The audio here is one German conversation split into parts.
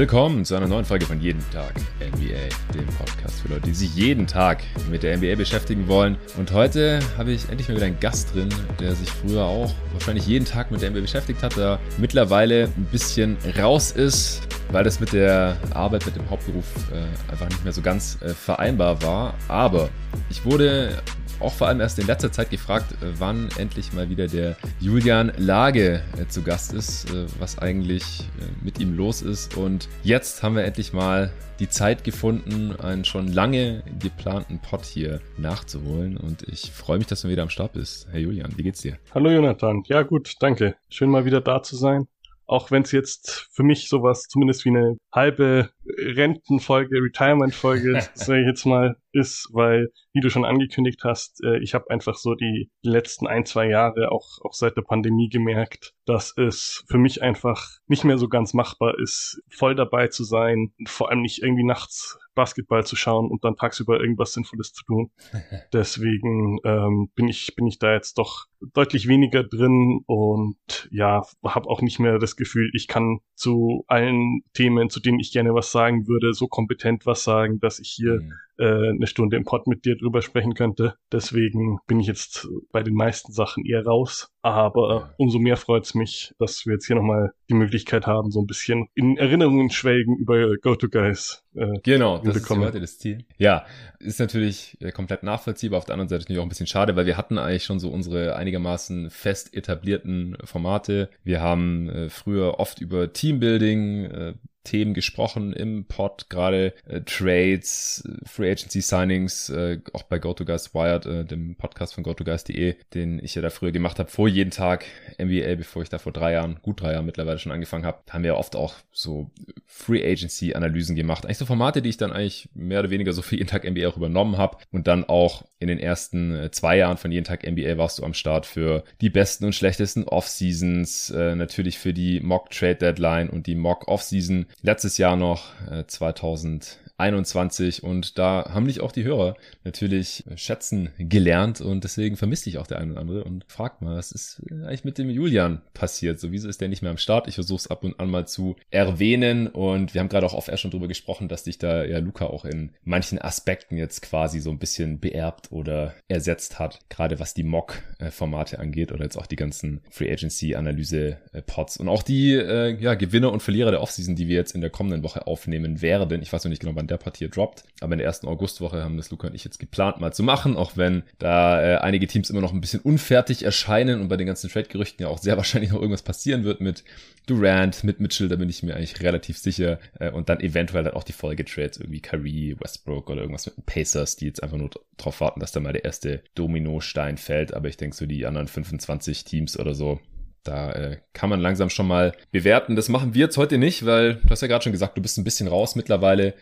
Willkommen zu einer neuen Folge von Jeden Tag NBA, dem Podcast für Leute, die sich jeden Tag mit der NBA beschäftigen wollen. Und heute habe ich endlich mal wieder einen Gast drin, der sich früher auch wahrscheinlich jeden Tag mit der NBA beschäftigt hat, der mittlerweile ein bisschen raus ist, weil das mit der Arbeit, mit dem Hauptberuf äh, einfach nicht mehr so ganz äh, vereinbar war. Aber ich wurde auch vor allem erst in letzter Zeit gefragt, äh, wann endlich mal wieder der Julian Lage äh, zu Gast ist, äh, was eigentlich mit ihm los ist. Und jetzt haben wir endlich mal die Zeit gefunden, einen schon lange geplanten Pod hier nachzuholen. Und ich freue mich, dass du wieder am Start bist. Hey Julian, wie geht's dir? Hallo Jonathan. Ja gut, danke. Schön mal wieder da zu sein auch wenn es jetzt für mich sowas zumindest wie eine halbe Rentenfolge, Retirement-Folge, sage ich jetzt mal, ist, weil, wie du schon angekündigt hast, äh, ich habe einfach so die letzten ein, zwei Jahre auch, auch seit der Pandemie gemerkt, dass es für mich einfach nicht mehr so ganz machbar ist, voll dabei zu sein, vor allem nicht irgendwie nachts Basketball zu schauen und dann tagsüber irgendwas Sinnvolles zu tun. Deswegen ähm, bin ich bin ich da jetzt doch deutlich weniger drin und ja habe auch nicht mehr das Gefühl, ich kann zu allen Themen, zu denen ich gerne was sagen würde, so kompetent was sagen, dass ich hier mhm äh, eine Stunde im Pod mit dir drüber sprechen könnte. Deswegen bin ich jetzt bei den meisten Sachen eher raus. Aber umso mehr freut es mich, dass wir jetzt hier nochmal die Möglichkeit haben, so ein bisschen in Erinnerungen schwelgen über GoToGuys. Äh, genau, das ist heute das Ziel. Ja, ist natürlich äh, komplett nachvollziehbar. Auf der anderen Seite natürlich auch ein bisschen schade, weil wir hatten eigentlich schon so unsere einigermaßen fest etablierten Formate. Wir haben äh, früher oft über Teambuilding, äh, Themen gesprochen im Pod, gerade äh, Trades, Free Agency Signings, äh, auch bei GoToGuys Wired, äh, dem Podcast von GoToGuys.de, den ich ja da früher gemacht habe, vor jeden Tag NBA, bevor ich da vor drei Jahren, gut drei Jahren mittlerweile schon angefangen habe, haben wir oft auch so Free Agency Analysen gemacht. Eigentlich so Formate, die ich dann eigentlich mehr oder weniger so für jeden Tag NBA auch übernommen habe und dann auch in den ersten äh, zwei Jahren von jeden Tag NBA warst du am Start für die besten und schlechtesten Off-Seasons, äh, natürlich für die Mock Trade Deadline und die Mock Off-Season letztes Jahr noch, äh, 2000 21 und da haben mich auch die Hörer natürlich schätzen gelernt und deswegen vermisste ich auch der eine oder andere und fragt mal, was ist eigentlich mit dem Julian passiert? So, wieso ist der nicht mehr am Start? Ich versuche es ab und an mal zu erwähnen und wir haben gerade auch er schon drüber gesprochen, dass dich da ja Luca auch in manchen Aspekten jetzt quasi so ein bisschen beerbt oder ersetzt hat, gerade was die Mock-Formate angeht oder jetzt auch die ganzen Free Agency-Analyse-Pods und auch die äh, ja, Gewinner und Verlierer der Offseason, die wir jetzt in der kommenden Woche aufnehmen werden. Ich weiß noch nicht genau, wann der Part hier droppt. Aber in der ersten Augustwoche haben das Luca und ich jetzt geplant mal zu machen, auch wenn da äh, einige Teams immer noch ein bisschen unfertig erscheinen und bei den ganzen Trade-Gerüchten ja auch sehr wahrscheinlich noch irgendwas passieren wird mit Durant, mit Mitchell, da bin ich mir eigentlich relativ sicher. Äh, und dann eventuell dann auch die Folgetrades, irgendwie Kyrie, Westbrook oder irgendwas mit den Pacers, die jetzt einfach nur darauf warten, dass da mal der erste Dominostein fällt. Aber ich denke, so die anderen 25 Teams oder so, da äh, kann man langsam schon mal bewerten. Das machen wir jetzt heute nicht, weil du hast ja gerade schon gesagt, du bist ein bisschen raus mittlerweile.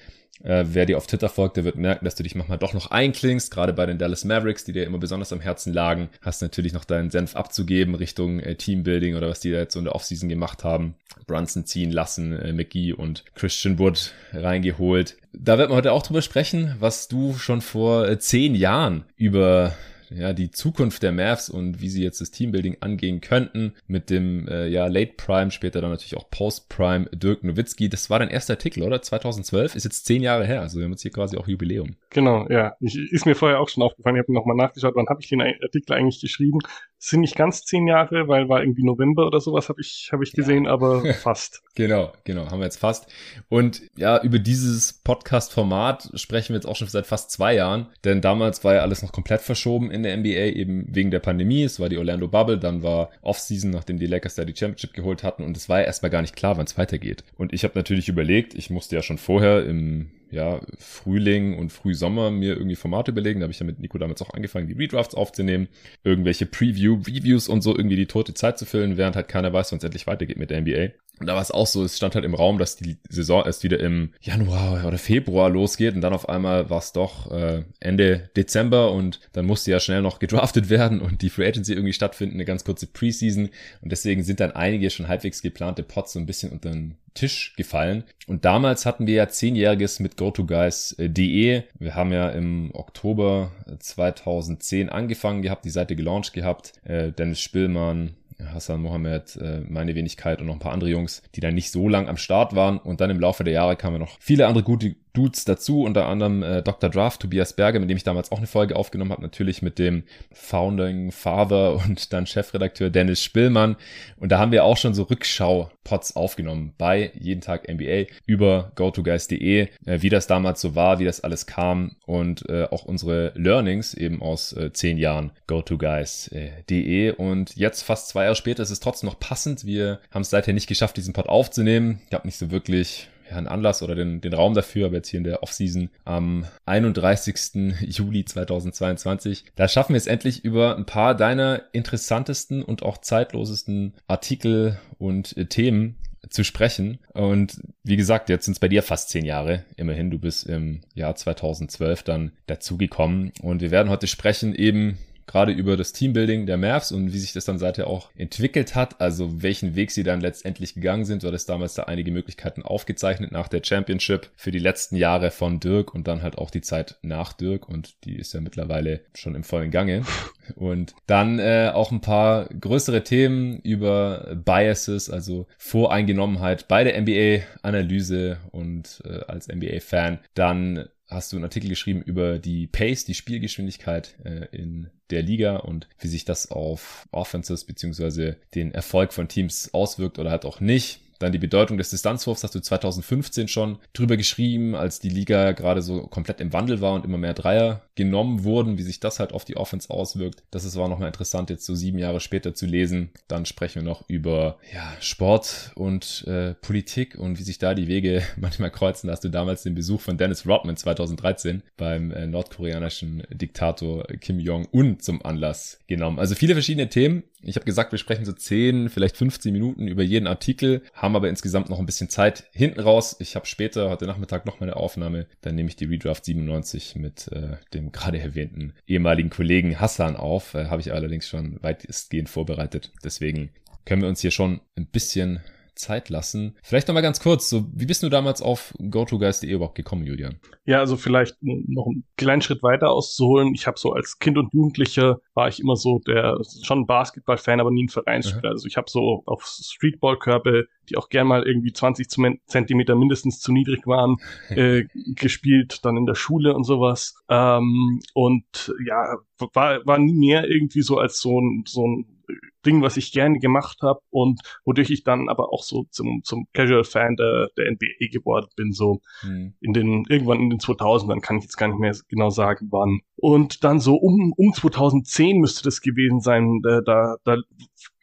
Äh, wer dir auf Twitter folgt, der wird merken, dass du dich manchmal doch noch einklingst, gerade bei den Dallas Mavericks, die dir immer besonders am Herzen lagen. Hast natürlich noch deinen Senf abzugeben Richtung äh, Teambuilding oder was die da jetzt so in der Offseason gemacht haben. Brunson ziehen lassen, äh, McGee und Christian Wood reingeholt. Da wird man heute auch drüber sprechen, was du schon vor äh, zehn Jahren über ja, die Zukunft der Mavs und wie sie jetzt das Teambuilding angehen könnten mit dem äh, ja Late Prime, später dann natürlich auch Post Prime Dirk Nowitzki. Das war dein erster Artikel, oder? 2012 ist jetzt zehn Jahre her, also wir haben jetzt hier quasi auch Jubiläum. Genau, ja. Ich, ist mir vorher auch schon aufgefallen. Ich habe nochmal nachgeschaut, wann habe ich den Artikel eigentlich geschrieben? Es sind nicht ganz zehn Jahre, weil war irgendwie November oder sowas habe ich habe ich gesehen, ja. aber fast. genau, genau, haben wir jetzt fast. Und ja, über dieses Podcast-Format sprechen wir jetzt auch schon seit fast zwei Jahren, denn damals war ja alles noch komplett verschoben in der NBA, eben wegen der Pandemie. Es war die Orlando Bubble, dann war Offseason, nachdem die Lakers da die Championship geholt hatten und es war ja erstmal gar nicht klar, wann es weitergeht. Und ich habe natürlich überlegt, ich musste ja schon vorher im ja, Frühling und Frühsommer mir irgendwie Formate überlegen. Da habe ich ja mit Nico damals auch angefangen, die Redrafts aufzunehmen, irgendwelche Preview, Reviews und so irgendwie die tote Zeit zu füllen, während halt keiner weiß, wann es endlich weitergeht mit der NBA. Da war es auch so, es stand halt im Raum, dass die Saison erst wieder im Januar oder Februar losgeht und dann auf einmal war es doch äh, Ende Dezember und dann musste ja schnell noch gedraftet werden und die Free Agency irgendwie stattfinden, eine ganz kurze Preseason und deswegen sind dann einige schon halbwegs geplante Pots so ein bisschen unter den Tisch gefallen. Und damals hatten wir ja zehnjähriges mit GoToGuys.de. Wir haben ja im Oktober 2010 angefangen gehabt, die Seite gelauncht gehabt. Äh, Dennis Spillmann, Hassan Mohammed, äh, meine Wenigkeit und noch ein paar andere Jungs, die dann nicht so lang am Start waren. Und dann im Laufe der Jahre kamen noch viele andere gute Dudes dazu, unter anderem äh, Dr. Draft, Tobias Berger, mit dem ich damals auch eine Folge aufgenommen habe, natürlich mit dem Founding Father und dann Chefredakteur Dennis Spillmann. Und da haben wir auch schon so Rückschau-Pots aufgenommen bei Jeden Tag NBA über GoToGuys.de, äh, wie das damals so war, wie das alles kam und äh, auch unsere Learnings eben aus äh, zehn Jahren GoToGuys.de. Und jetzt, fast zwei Jahre später, ist es trotzdem noch passend. Wir haben es seither nicht geschafft, diesen Pod aufzunehmen. Ich habe nicht so wirklich ja, einen Anlass oder den, den Raum dafür, aber jetzt hier in der Offseason am 31. Juli 2022. Da schaffen wir es endlich über ein paar deiner interessantesten und auch zeitlosesten Artikel und äh, Themen zu sprechen. Und wie gesagt, jetzt sind es bei dir fast zehn Jahre. Immerhin, du bist im Jahr 2012 dann dazugekommen. Und wir werden heute sprechen eben gerade über das Teambuilding der Mavs und wie sich das dann seither auch entwickelt hat, also welchen Weg sie dann letztendlich gegangen sind. Du hattest damals da einige Möglichkeiten aufgezeichnet nach der Championship für die letzten Jahre von Dirk und dann halt auch die Zeit nach Dirk und die ist ja mittlerweile schon im vollen Gange. Und dann äh, auch ein paar größere Themen über Biases, also Voreingenommenheit bei der NBA-Analyse und äh, als NBA-Fan. Dann hast du einen Artikel geschrieben über die Pace, die Spielgeschwindigkeit äh, in der Liga und wie sich das auf Offenses beziehungsweise den Erfolg von Teams auswirkt oder halt auch nicht. Dann die Bedeutung des Distanzwurfs hast du 2015 schon drüber geschrieben, als die Liga gerade so komplett im Wandel war und immer mehr Dreier genommen wurden, wie sich das halt auf die Offense auswirkt. Das ist auch nochmal interessant, jetzt so sieben Jahre später zu lesen. Dann sprechen wir noch über ja, Sport und äh, Politik und wie sich da die Wege manchmal kreuzen. Da hast du damals den Besuch von Dennis Rodman 2013 beim äh, nordkoreanischen Diktator Kim Jong-un zum Anlass genommen. Also viele verschiedene Themen. Ich habe gesagt, wir sprechen so 10, vielleicht 15 Minuten über jeden Artikel, haben aber insgesamt noch ein bisschen Zeit hinten raus. Ich habe später, heute Nachmittag noch mal eine Aufnahme, dann nehme ich die Redraft 97 mit äh, dem gerade erwähnten ehemaligen Kollegen Hassan auf. Äh, habe ich allerdings schon weitestgehend vorbereitet. Deswegen können wir uns hier schon ein bisschen Zeit lassen. Vielleicht nochmal ganz kurz, so wie bist du damals auf GoToGuys.de überhaupt gekommen, Julian? Ja, also vielleicht noch einen kleinen Schritt weiter auszuholen. Ich habe so als Kind und Jugendlicher war ich immer so der schon Basketball-Fan, aber nie ein Vereinsspieler. Mhm. Also ich habe so auf Streetballkörbe, die auch gern mal irgendwie 20 Zentimeter mindestens zu niedrig waren, äh, gespielt, dann in der Schule und sowas. Ähm, und ja, war, war nie mehr irgendwie so als so ein, so ein Ding, was ich gerne gemacht habe und wodurch ich dann aber auch so zum, zum Casual-Fan der, der NBA geworden bin, so mhm. in den, irgendwann in den 2000ern, kann ich jetzt gar nicht mehr genau sagen, wann. Und dann so um, um 2010 müsste das gewesen sein, da, da, da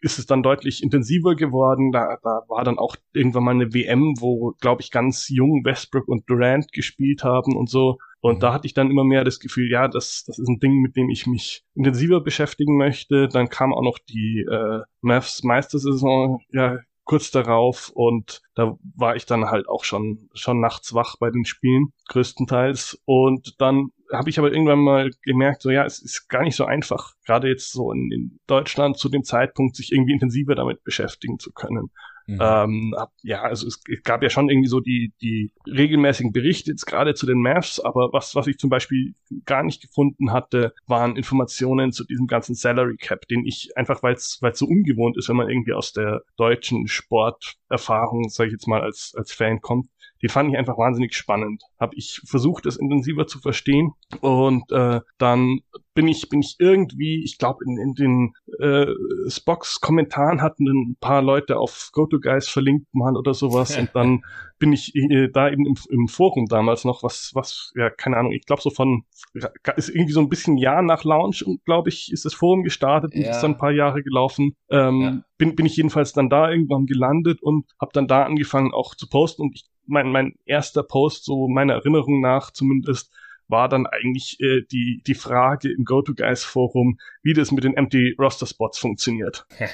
ist es dann deutlich intensiver geworden. Da, da war dann auch irgendwann mal eine WM, wo, glaube ich, ganz jung Westbrook und Durant gespielt haben und so. Und da mhm. hatte ich dann immer mehr das Gefühl, ja, das, das ist ein Ding, mit dem ich mich intensiver beschäftigen möchte. Dann kam auch noch die äh, Mavs Meistersaison ja kurz darauf und da war ich dann halt auch schon schon nachts wach bei den Spielen größtenteils und dann habe ich aber irgendwann mal gemerkt, so ja, es ist gar nicht so einfach, gerade jetzt so in, in Deutschland zu dem Zeitpunkt sich irgendwie intensiver damit beschäftigen zu können. Mhm. Ähm, ja, also es gab ja schon irgendwie so die, die regelmäßigen Berichte jetzt gerade zu den Mavs, aber was, was ich zum Beispiel gar nicht gefunden hatte, waren Informationen zu diesem ganzen Salary Cap, den ich einfach, weil es so ungewohnt ist, wenn man irgendwie aus der deutschen Sporterfahrung, sage ich jetzt mal, als, als Fan kommt, die fand ich einfach wahnsinnig spannend. Habe ich versucht, das intensiver zu verstehen und äh, dann bin ich bin ich irgendwie, ich glaube in, in den äh, Spocks Kommentaren hatten ein paar Leute auf GoToGuys verlinkt mal oder sowas und dann bin ich äh, da eben im, im Forum damals noch was was ja keine Ahnung, ich glaube so von ist irgendwie so ein bisschen Jahr nach Launch und glaube ich ist das Forum gestartet und ist dann ein paar Jahre gelaufen. Ähm, ja. bin bin ich jedenfalls dann da irgendwann gelandet und habe dann da angefangen auch zu posten und ich mein, mein erster Post, so meiner Erinnerung nach zumindest, war dann eigentlich äh, die, die Frage im GoToGuys-Forum, wie das mit den Empty Roster Spots funktioniert.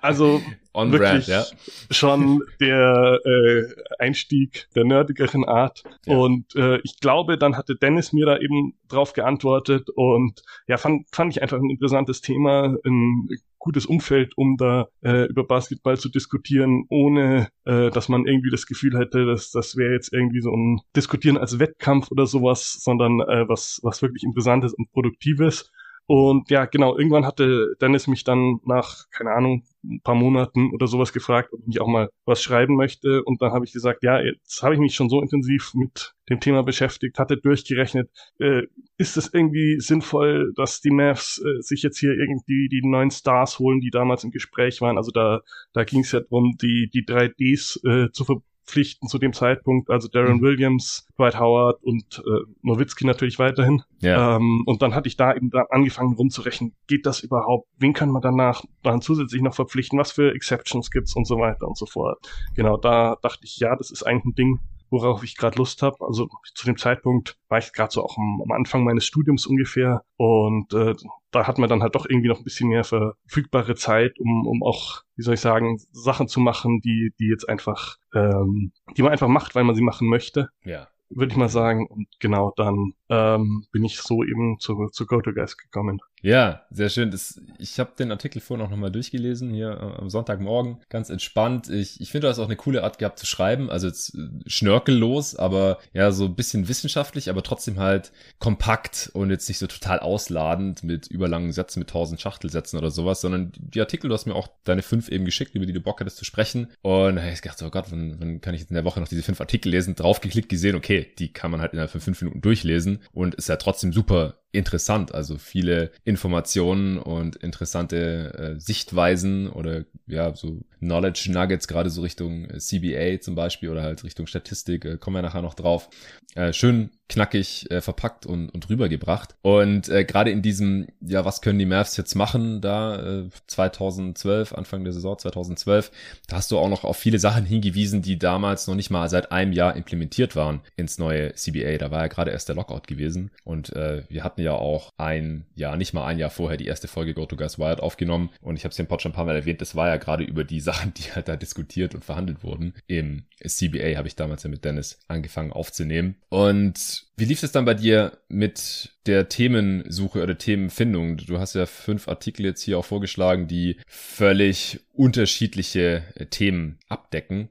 Also On wirklich brand, ja. schon der äh, Einstieg der nerdigeren Art. Ja. Und äh, ich glaube, dann hatte Dennis mir da eben drauf geantwortet und ja, fand, fand ich einfach ein interessantes Thema, ein gutes Umfeld, um da äh, über Basketball zu diskutieren, ohne äh, dass man irgendwie das Gefühl hätte, dass das wäre jetzt irgendwie so ein Diskutieren als Wettkampf oder sowas, sondern äh, was, was wirklich Interessantes und Produktives. Und ja, genau, irgendwann hatte Dennis mich dann nach, keine Ahnung, ein paar Monaten oder sowas gefragt, ob ich auch mal was schreiben möchte. Und dann habe ich gesagt, ja, jetzt habe ich mich schon so intensiv mit dem Thema beschäftigt, hatte durchgerechnet, äh, ist es irgendwie sinnvoll, dass die Mavs äh, sich jetzt hier irgendwie die neuen Stars holen, die damals im Gespräch waren. Also da, da ging es ja darum, die, die 3Ds äh, zu ver Pflichten zu dem Zeitpunkt, also Darren mhm. Williams, Dwight Howard und äh, Nowitzki natürlich weiterhin. Ja. Ähm, und dann hatte ich da eben dann angefangen rumzurechnen, geht das überhaupt? Wen kann man danach dann zusätzlich noch verpflichten? Was für Exceptions gibt's und so weiter und so fort. Genau, da dachte ich, ja, das ist eigentlich ein Ding, worauf ich gerade Lust habe. Also zu dem Zeitpunkt war ich gerade so auch am, am, Anfang meines Studiums ungefähr und äh, da hat man dann halt doch irgendwie noch ein bisschen mehr verfügbare Zeit, um, um auch, wie soll ich sagen, Sachen zu machen, die, die jetzt einfach, ähm, die man einfach macht, weil man sie machen möchte. Ja würde ich mal sagen. Und genau dann ähm, bin ich so eben zu, zu GoToGuys gekommen. Ja, sehr schön. Das, ich habe den Artikel vorhin auch nochmal durchgelesen, hier äh, am Sonntagmorgen. Ganz entspannt. Ich, ich finde, du hast auch eine coole Art gehabt zu schreiben. Also jetzt äh, schnörkellos, aber ja, so ein bisschen wissenschaftlich, aber trotzdem halt kompakt und jetzt nicht so total ausladend mit überlangen Sätzen, mit tausend Schachtelsätzen oder sowas, sondern die Artikel, du hast mir auch deine fünf eben geschickt, über die du Bock hattest zu sprechen. Und da habe ich gedacht, oh Gott, wann, wann kann ich jetzt in der Woche noch diese fünf Artikel lesen? Draufgeklickt, gesehen, okay, die kann man halt innerhalb von fünf Minuten durchlesen und ist ja trotzdem super interessant. Also viele Informationen und interessante äh, Sichtweisen oder ja, so Knowledge Nuggets, gerade so Richtung äh, CBA zum Beispiel oder halt Richtung Statistik, äh, kommen wir nachher noch drauf. Äh, schön knackig verpackt und, und rübergebracht. Und äh, gerade in diesem, ja, was können die Mavs jetzt machen, da äh, 2012, Anfang der Saison 2012, da hast du auch noch auf viele Sachen hingewiesen, die damals noch nicht mal seit einem Jahr implementiert waren ins neue CBA. Da war ja gerade erst der Lockout gewesen. Und äh, wir hatten ja auch ein Jahr, nicht mal ein Jahr vorher die erste Folge Go to Guys Wired aufgenommen. Und ich habe es im Pod schon ein paar Mal erwähnt, das war ja gerade über die Sachen, die halt da diskutiert und verhandelt wurden. Im CBA habe ich damals ja mit Dennis angefangen aufzunehmen. Und wie lief es dann bei dir mit der Themensuche oder Themenfindung? Du hast ja fünf Artikel jetzt hier auch vorgeschlagen, die völlig unterschiedliche äh, Themen abdecken.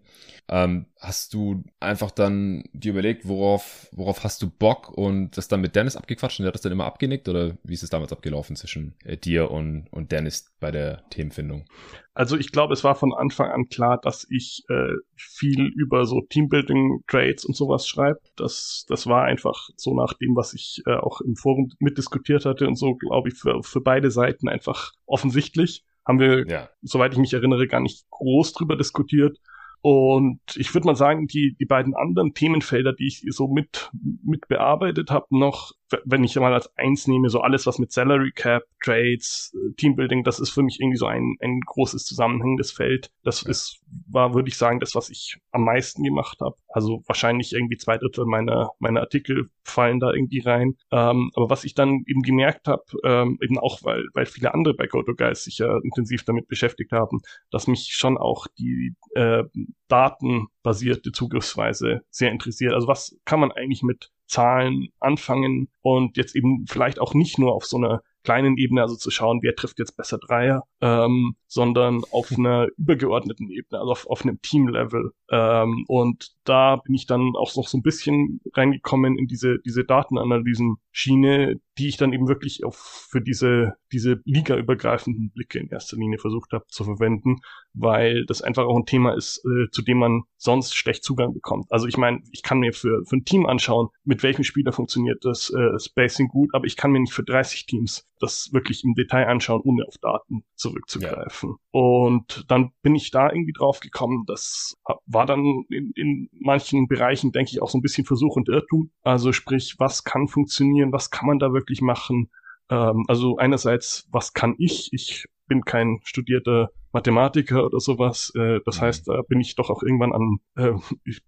Ähm, hast du einfach dann dir überlegt, worauf, worauf hast du Bock und das dann mit Dennis abgequatscht und der hat das dann immer abgenickt oder wie ist es damals abgelaufen zwischen äh, dir und, und Dennis bei der Themenfindung? Also ich glaube, es war von Anfang an klar, dass ich äh, viel über so Teambuilding, Trades und sowas schreibe. Das, das war einfach so nach dem, was ich äh, auch im Forum mitdiskutiert hatte und so, glaube ich, für, für beide Seiten einfach offensichtlich. Haben wir, ja. soweit ich mich erinnere, gar nicht groß drüber diskutiert. Und ich würde mal sagen, die, die beiden anderen Themenfelder, die ich so mit, mit bearbeitet habe, noch wenn ich mal als eins nehme, so alles, was mit Salary Cap, Trades, äh, Teambuilding, das ist für mich irgendwie so ein, ein großes zusammenhängendes Feld. Das ja. ist, war, würde ich sagen, das, was ich am meisten gemacht habe. Also wahrscheinlich irgendwie zwei Drittel meiner, meiner Artikel fallen da irgendwie rein. Ähm, aber was ich dann eben gemerkt habe, ähm, eben auch, weil, weil viele andere bei GoToGuys sich ja intensiv damit beschäftigt haben, dass mich schon auch die äh, datenbasierte Zugriffsweise sehr interessiert. Also was kann man eigentlich mit Zahlen anfangen und jetzt eben vielleicht auch nicht nur auf so einer kleinen Ebene, also zu schauen, wer trifft jetzt besser Dreier, ähm, sondern auf einer übergeordneten Ebene, also auf, auf einem Team-Level. Ähm, und da bin ich dann auch noch so ein bisschen reingekommen in diese, diese Datenanalysen-Schiene, die ich dann eben wirklich auf, für diese, diese ligaübergreifenden Blicke in erster Linie versucht habe zu verwenden, weil das einfach auch ein Thema ist, äh, zu dem man sonst schlecht Zugang bekommt. Also ich meine, ich kann mir für, für ein Team anschauen, mit welchem Spieler funktioniert das äh, Spacing gut, aber ich kann mir nicht für 30 Teams das wirklich im Detail anschauen, ohne auf Daten zurückzugreifen. Ja. Und dann bin ich da irgendwie drauf gekommen, das war dann in, in manchen Bereichen, denke ich, auch so ein bisschen Versuch und Irrtum. Also sprich, was kann funktionieren, was kann man da wirklich machen? Ähm, also einerseits, was kann ich? Ich bin kein studierter Mathematiker oder sowas. Äh, das mhm. heißt, da bin ich doch auch irgendwann an äh,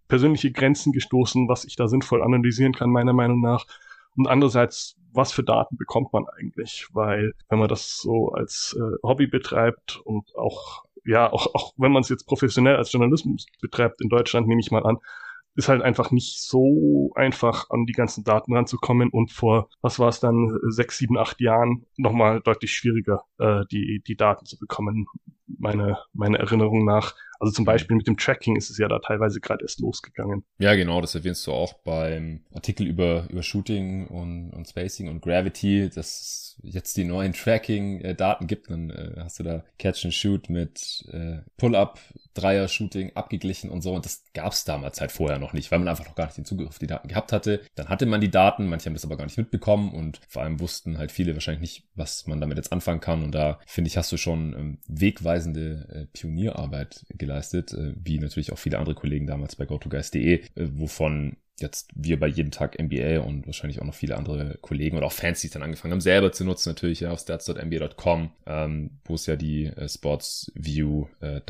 persönliche Grenzen gestoßen, was ich da sinnvoll analysieren kann, meiner Meinung nach. Und andererseits, was für Daten bekommt man eigentlich? Weil wenn man das so als äh, Hobby betreibt und auch ja, auch, auch wenn man es jetzt professionell als Journalismus betreibt in Deutschland, nehme ich mal an, ist halt einfach nicht so einfach, an die ganzen Daten ranzukommen und vor, was war es dann, sechs, sieben, acht Jahren nochmal deutlich schwieriger, äh, die, die Daten zu bekommen, meine, meine Erinnerung nach. Also zum Beispiel mit dem Tracking ist es ja da teilweise gerade erst losgegangen. Ja, genau, das erwähnst du auch beim Artikel über, über Shooting und, und Spacing und Gravity, dass es jetzt die neuen Tracking-Daten gibt. Dann äh, hast du da Catch and Shoot mit äh, Pull-Up, Dreier-Shooting abgeglichen und so. Und das gab es damals halt vorher noch nicht, weil man einfach noch gar nicht den Zugriff auf die Daten gehabt hatte. Dann hatte man die Daten, manche haben das aber gar nicht mitbekommen und vor allem wussten halt viele wahrscheinlich nicht, was man damit jetzt anfangen kann. Und da finde ich, hast du schon ähm, wegweisende äh, Pionierarbeit geleistet, äh, wie natürlich auch viele andere Kollegen damals bei GoToGuys.de, äh, wovon jetzt wir bei jeden Tag NBA und wahrscheinlich auch noch viele andere Kollegen oder auch Fans, die es dann angefangen haben, selber zu nutzen, natürlich ja auf stats.nba.com, ähm, wo es ja die äh, Sports View äh,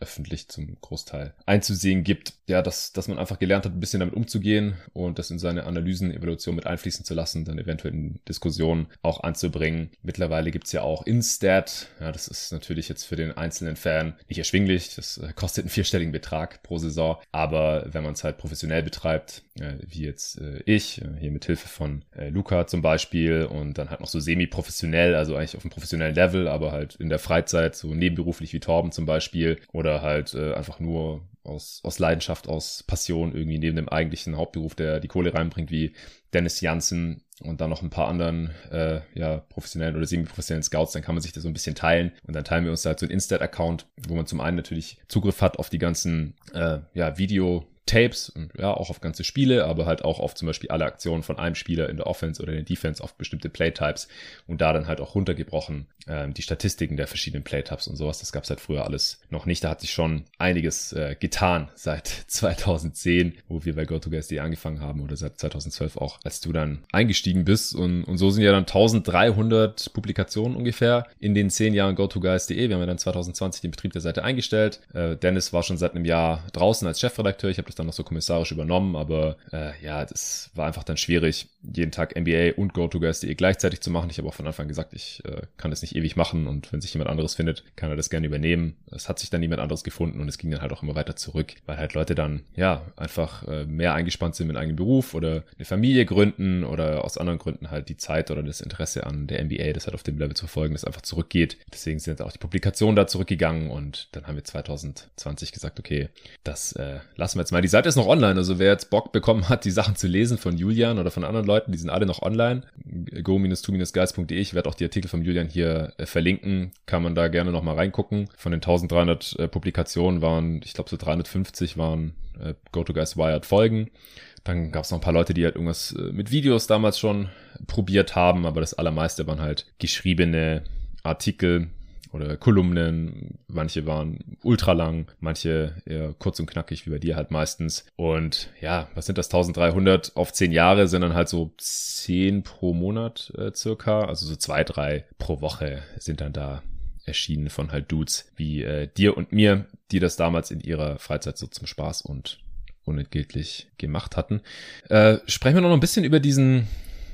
öffentlich zum Großteil einzusehen gibt. Ja, dass, dass man einfach gelernt hat, ein bisschen damit umzugehen und das in seine Analysen, Evaluation mit einfließen zu lassen, dann eventuell in Diskussionen auch anzubringen. Mittlerweile gibt's ja auch Instat. Ja, das ist natürlich jetzt für den einzelnen Fan nicht erschwinglich. Das äh, kostet einen vierstelligen Betrag pro Saison. Aber wenn man es halt professionell betreibt, wie jetzt äh, ich, äh, hier mit Hilfe von äh, Luca zum Beispiel und dann halt noch so semi-professionell, also eigentlich auf einem professionellen Level, aber halt in der Freizeit, so nebenberuflich wie Torben zum Beispiel oder halt äh, einfach nur aus, aus Leidenschaft, aus Passion irgendwie neben dem eigentlichen Hauptberuf, der die Kohle reinbringt, wie Dennis Janssen und dann noch ein paar anderen äh, ja, professionellen oder semi-professionellen Scouts, dann kann man sich das so ein bisschen teilen und dann teilen wir uns halt so ein Instat-Account, wo man zum einen natürlich Zugriff hat auf die ganzen äh, ja, Video- Tapes ja, auch auf ganze Spiele, aber halt auch auf zum Beispiel alle Aktionen von einem Spieler in der Offense oder in der Defense auf bestimmte Playtypes und da dann halt auch runtergebrochen ähm, die Statistiken der verschiedenen Playtypes und sowas. Das gab's halt früher alles noch nicht. Da hat sich schon einiges äh, getan seit 2010, wo wir bei GoToGuys.de angefangen haben oder seit 2012 auch, als du dann eingestiegen bist und, und so sind ja dann 1300 Publikationen ungefähr in den zehn Jahren GoToGuys.de. Wir haben ja dann 2020 den Betrieb der Seite eingestellt. Äh, Dennis war schon seit einem Jahr draußen als Chefredakteur. Ich habe das dann noch so kommissarisch übernommen, aber äh, ja, das war einfach dann schwierig, jeden Tag NBA und GoToGuys.de gleichzeitig zu machen. Ich habe auch von Anfang an gesagt, ich äh, kann das nicht ewig machen und wenn sich jemand anderes findet, kann er das gerne übernehmen. Es hat sich dann niemand anderes gefunden und es ging dann halt auch immer weiter zurück, weil halt Leute dann ja einfach äh, mehr eingespannt sind mit einem eigenen Beruf oder eine Familie gründen oder aus anderen Gründen halt die Zeit oder das Interesse an der NBA, das halt auf dem Level zu verfolgen, das einfach zurückgeht. Deswegen sind auch die Publikationen da zurückgegangen und dann haben wir 2020 gesagt, okay, das äh, lassen wir jetzt mal. Die Seite ist noch online, also wer jetzt Bock bekommen hat, die Sachen zu lesen von Julian oder von anderen Leuten, die sind alle noch online. go-to-guys.de. Ich werde auch die Artikel von Julian hier äh, verlinken. Kann man da gerne nochmal reingucken. Von den 1300 äh, Publikationen waren, ich glaube so 350 waren äh, Go-To-Guys Wired Folgen. Dann gab es noch ein paar Leute, die halt irgendwas äh, mit Videos damals schon probiert haben, aber das allermeiste waren halt geschriebene Artikel, oder Kolumnen. Manche waren ultra lang, manche eher kurz und knackig, wie bei dir halt meistens. Und ja, was sind das? 1300 auf 10 Jahre sind dann halt so 10 pro Monat äh, circa. Also so zwei, drei pro Woche sind dann da erschienen von halt Dudes wie äh, dir und mir, die das damals in ihrer Freizeit so zum Spaß und unentgeltlich gemacht hatten. Äh, sprechen wir noch ein bisschen über diesen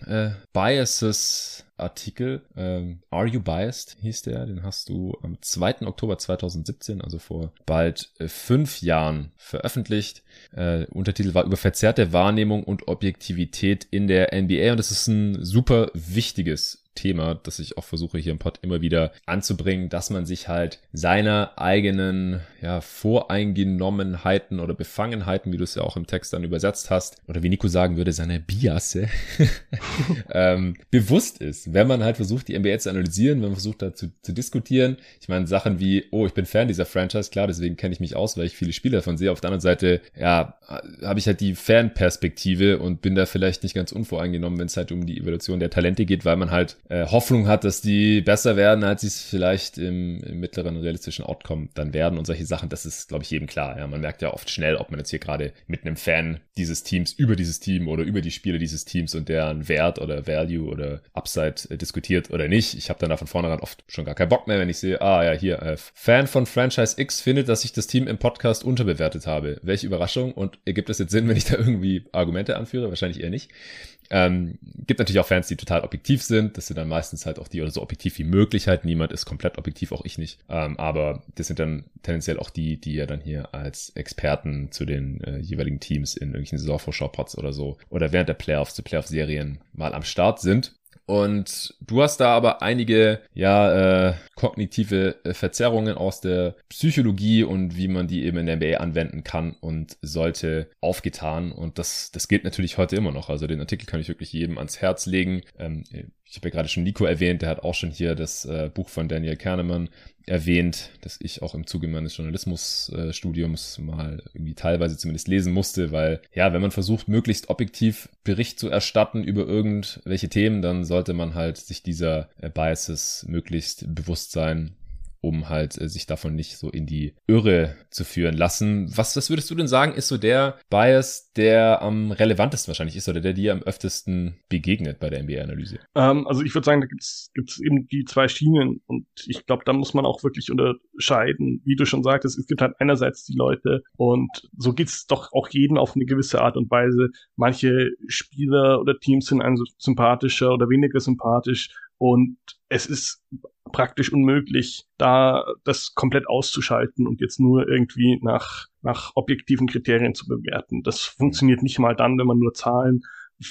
äh, Biases Artikel. Ähm, Are You Biased hieß der. Den hast du am 2. Oktober 2017, also vor bald äh, fünf Jahren veröffentlicht. Äh, Untertitel war über verzerrte Wahrnehmung und Objektivität in der NBA und das ist ein super wichtiges Thema, das ich auch versuche hier im Pod immer wieder anzubringen, dass man sich halt seiner eigenen ja, Voreingenommenheiten oder Befangenheiten, wie du es ja auch im Text dann übersetzt hast, oder wie Nico sagen würde, seine Biasse ähm, bewusst ist. Wenn man halt versucht, die NBA zu analysieren, wenn man versucht, dazu zu diskutieren. Ich meine, Sachen wie, oh, ich bin Fan dieser Franchise, klar, deswegen kenne ich mich aus, weil ich viele Spiele davon sehe. Auf der anderen Seite, ja, habe ich halt die Fanperspektive und bin da vielleicht nicht ganz unvoreingenommen, wenn es halt um die Evolution der Talente geht, weil man halt äh, Hoffnung hat, dass die besser werden, als sie es vielleicht im, im mittleren realistischen Outcome dann werden und solche Sachen, das ist, glaube ich, jedem klar. Ja, man merkt ja oft schnell, ob man jetzt hier gerade mit einem Fan dieses Teams über dieses Team oder über die Spiele dieses Teams und deren Wert oder Value oder Upside äh, diskutiert oder nicht. Ich habe dann da von vornherein oft schon gar keinen Bock mehr, wenn ich sehe, ah ja, hier, äh, Fan von Franchise X findet, dass ich das Team im Podcast unterbewertet habe. Welche Überraschung und ergibt es jetzt Sinn, wenn ich da irgendwie Argumente anführe? Wahrscheinlich eher nicht. Ähm, gibt natürlich auch Fans, die total objektiv sind. Das sind dann meistens halt auch die oder so objektiv wie möglich halt. Niemand ist komplett objektiv, auch ich nicht. Ähm, aber das sind dann tendenziell auch die, die ja dann hier als Experten zu den äh, jeweiligen Teams in irgendwelchen Saisonvorschau-Pots oder so oder während der Playoffs, zu Playoff-Serien mal am Start sind. Und du hast da aber einige, ja, äh, kognitive äh, Verzerrungen aus der Psychologie und wie man die eben in der NBA anwenden kann und sollte aufgetan. Und das, das gilt natürlich heute immer noch. Also den Artikel kann ich wirklich jedem ans Herz legen. Ähm, ich habe ja gerade schon Nico erwähnt, der hat auch schon hier das äh, Buch von Daniel Kahnemann erwähnt, dass ich auch im Zuge meines Journalismusstudiums äh, mal irgendwie teilweise zumindest lesen musste, weil ja, wenn man versucht, möglichst objektiv Bericht zu erstatten über irgendwelche Themen, dann sollte man halt sich dieser äh, Biases möglichst bewusst sein um halt äh, sich davon nicht so in die Irre zu führen lassen. Was, was würdest du denn sagen, ist so der Bias, der am relevantesten wahrscheinlich ist oder der dir am öftesten begegnet bei der NBA-Analyse? Ähm, also ich würde sagen, da gibt's gibt's eben die zwei Schienen und ich glaube, da muss man auch wirklich unterscheiden. Wie du schon sagtest, es gibt halt einerseits die Leute und so geht's doch auch jeden auf eine gewisse Art und Weise. Manche Spieler oder Teams sind einem sympathischer oder weniger sympathisch und es ist praktisch unmöglich, da das komplett auszuschalten und jetzt nur irgendwie nach, nach objektiven Kriterien zu bewerten. Das funktioniert nicht mal dann, wenn man nur Zahlen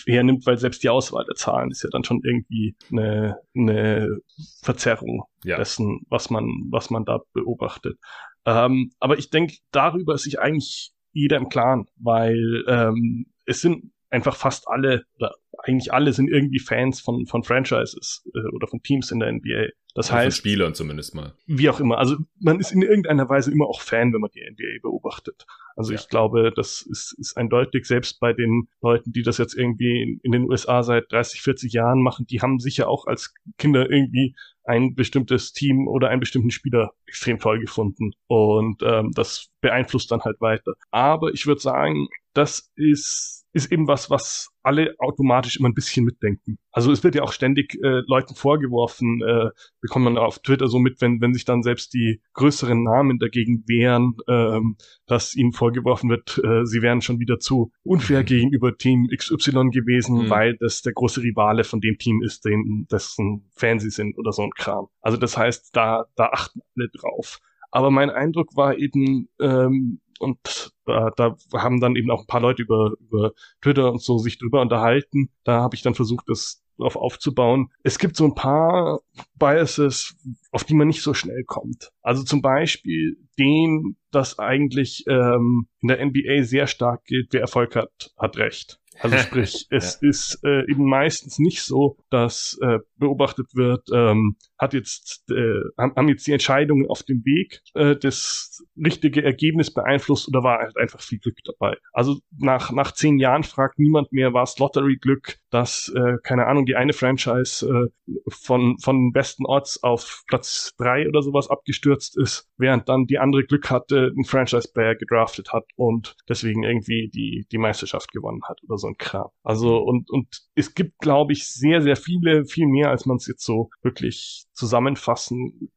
hernimmt, weil selbst die Auswahl der Zahlen ist ja dann schon irgendwie eine, eine Verzerrung ja. dessen, was man, was man da beobachtet. Ähm, aber ich denke, darüber ist sich eigentlich jeder im Klaren, weil ähm, es sind einfach fast alle oder eigentlich alle sind irgendwie Fans von, von Franchises äh, oder von Teams in der NBA. Das ja, heißt. Von Spielern zumindest mal. Wie auch immer. Also man ist in irgendeiner Weise immer auch Fan, wenn man die NBA beobachtet. Also ja. ich glaube, das ist, ist eindeutig, selbst bei den Leuten, die das jetzt irgendwie in, in den USA seit 30, 40 Jahren machen, die haben sicher auch als Kinder irgendwie ein bestimmtes Team oder einen bestimmten Spieler extrem toll gefunden. Und ähm, das beeinflusst dann halt weiter. Aber ich würde sagen, das ist ist eben was, was alle automatisch immer ein bisschen mitdenken. Also es wird ja auch ständig äh, Leuten vorgeworfen, äh, bekommt man auf Twitter so mit, wenn, wenn sich dann selbst die größeren Namen dagegen wehren, ähm, dass ihnen vorgeworfen wird, äh, sie wären schon wieder zu unfair mhm. gegenüber Team XY gewesen, mhm. weil das der große Rivale von dem Team ist, den, dessen Fan sie sind oder so ein Kram. Also das heißt, da, da achten alle drauf. Aber mein Eindruck war eben, ähm, und da, da haben dann eben auch ein paar Leute über, über Twitter und so sich drüber unterhalten. Da habe ich dann versucht, das drauf aufzubauen. Es gibt so ein paar Biases, auf die man nicht so schnell kommt. Also zum Beispiel den, dass eigentlich ähm, in der NBA sehr stark gilt, wer Erfolg hat, hat Recht. Also sprich, es ja. ist äh, eben meistens nicht so, dass äh, beobachtet wird, ähm, hat jetzt äh, haben jetzt die Entscheidungen auf dem Weg äh, das richtige Ergebnis beeinflusst oder war halt einfach viel Glück dabei. Also nach nach zehn Jahren fragt niemand mehr, war es Lottery Glück, dass äh, keine Ahnung die eine Franchise äh, von von besten Orts auf Platz drei oder sowas abgestürzt ist, während dann die andere Glück hatte, ein Franchise Player gedraftet hat und deswegen irgendwie die die Meisterschaft gewonnen hat oder so ein Kram. Also und und es gibt glaube ich sehr sehr viele viel mehr als man es jetzt so wirklich zusammenfassen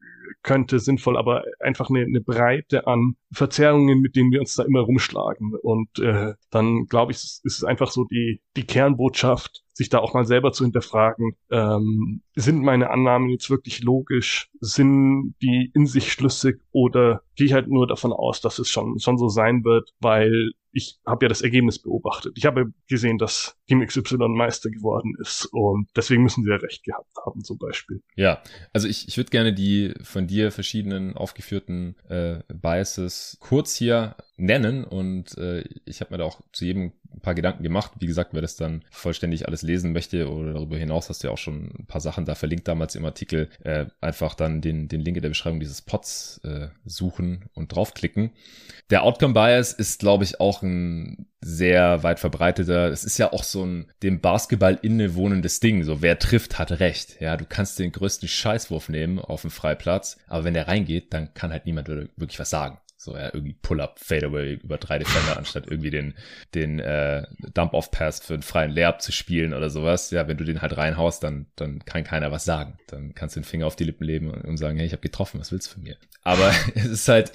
könnte, sinnvoll, aber einfach eine, eine Breite an Verzerrungen, mit denen wir uns da immer rumschlagen. Und äh, dann glaube ich, ist es einfach so die, die Kernbotschaft, sich da auch mal selber zu hinterfragen, ähm, sind meine Annahmen jetzt wirklich logisch, sind die in sich schlüssig oder gehe ich halt nur davon aus, dass es schon, schon so sein wird, weil ich habe ja das Ergebnis beobachtet. Ich habe gesehen, dass Team XY Meister geworden ist und deswegen müssen sie ja recht gehabt haben zum Beispiel. Ja, also ich, ich würde gerne die von dir verschiedenen aufgeführten äh, Biases kurz hier nennen und äh, ich habe mir da auch zu jedem ein paar Gedanken gemacht. Wie gesagt, wer das dann vollständig alles lesen möchte oder darüber hinaus hast du ja auch schon ein paar Sachen da verlinkt damals im Artikel, äh, einfach dann den, den Link in der Beschreibung dieses Pods äh, suchen und draufklicken. Der Outcome Bias ist, glaube ich, auch ein sehr weit verbreiteter. Es ist ja auch so ein dem Basketball innewohnendes Ding. So, wer trifft, hat recht. Ja, du kannst den größten Scheißwurf nehmen auf dem Freiplatz, aber wenn der reingeht, dann kann halt niemand wirklich was sagen. So, ja, irgendwie Pull-up, Fadeaway über drei Defender, anstatt irgendwie den, den äh, Dump-Off-Pass für einen freien Layup zu spielen oder sowas. Ja, wenn du den halt reinhaust, dann, dann kann keiner was sagen. Dann kannst du den Finger auf die Lippen leben und sagen, hey, ich habe getroffen, was willst du von mir? Aber es ist halt,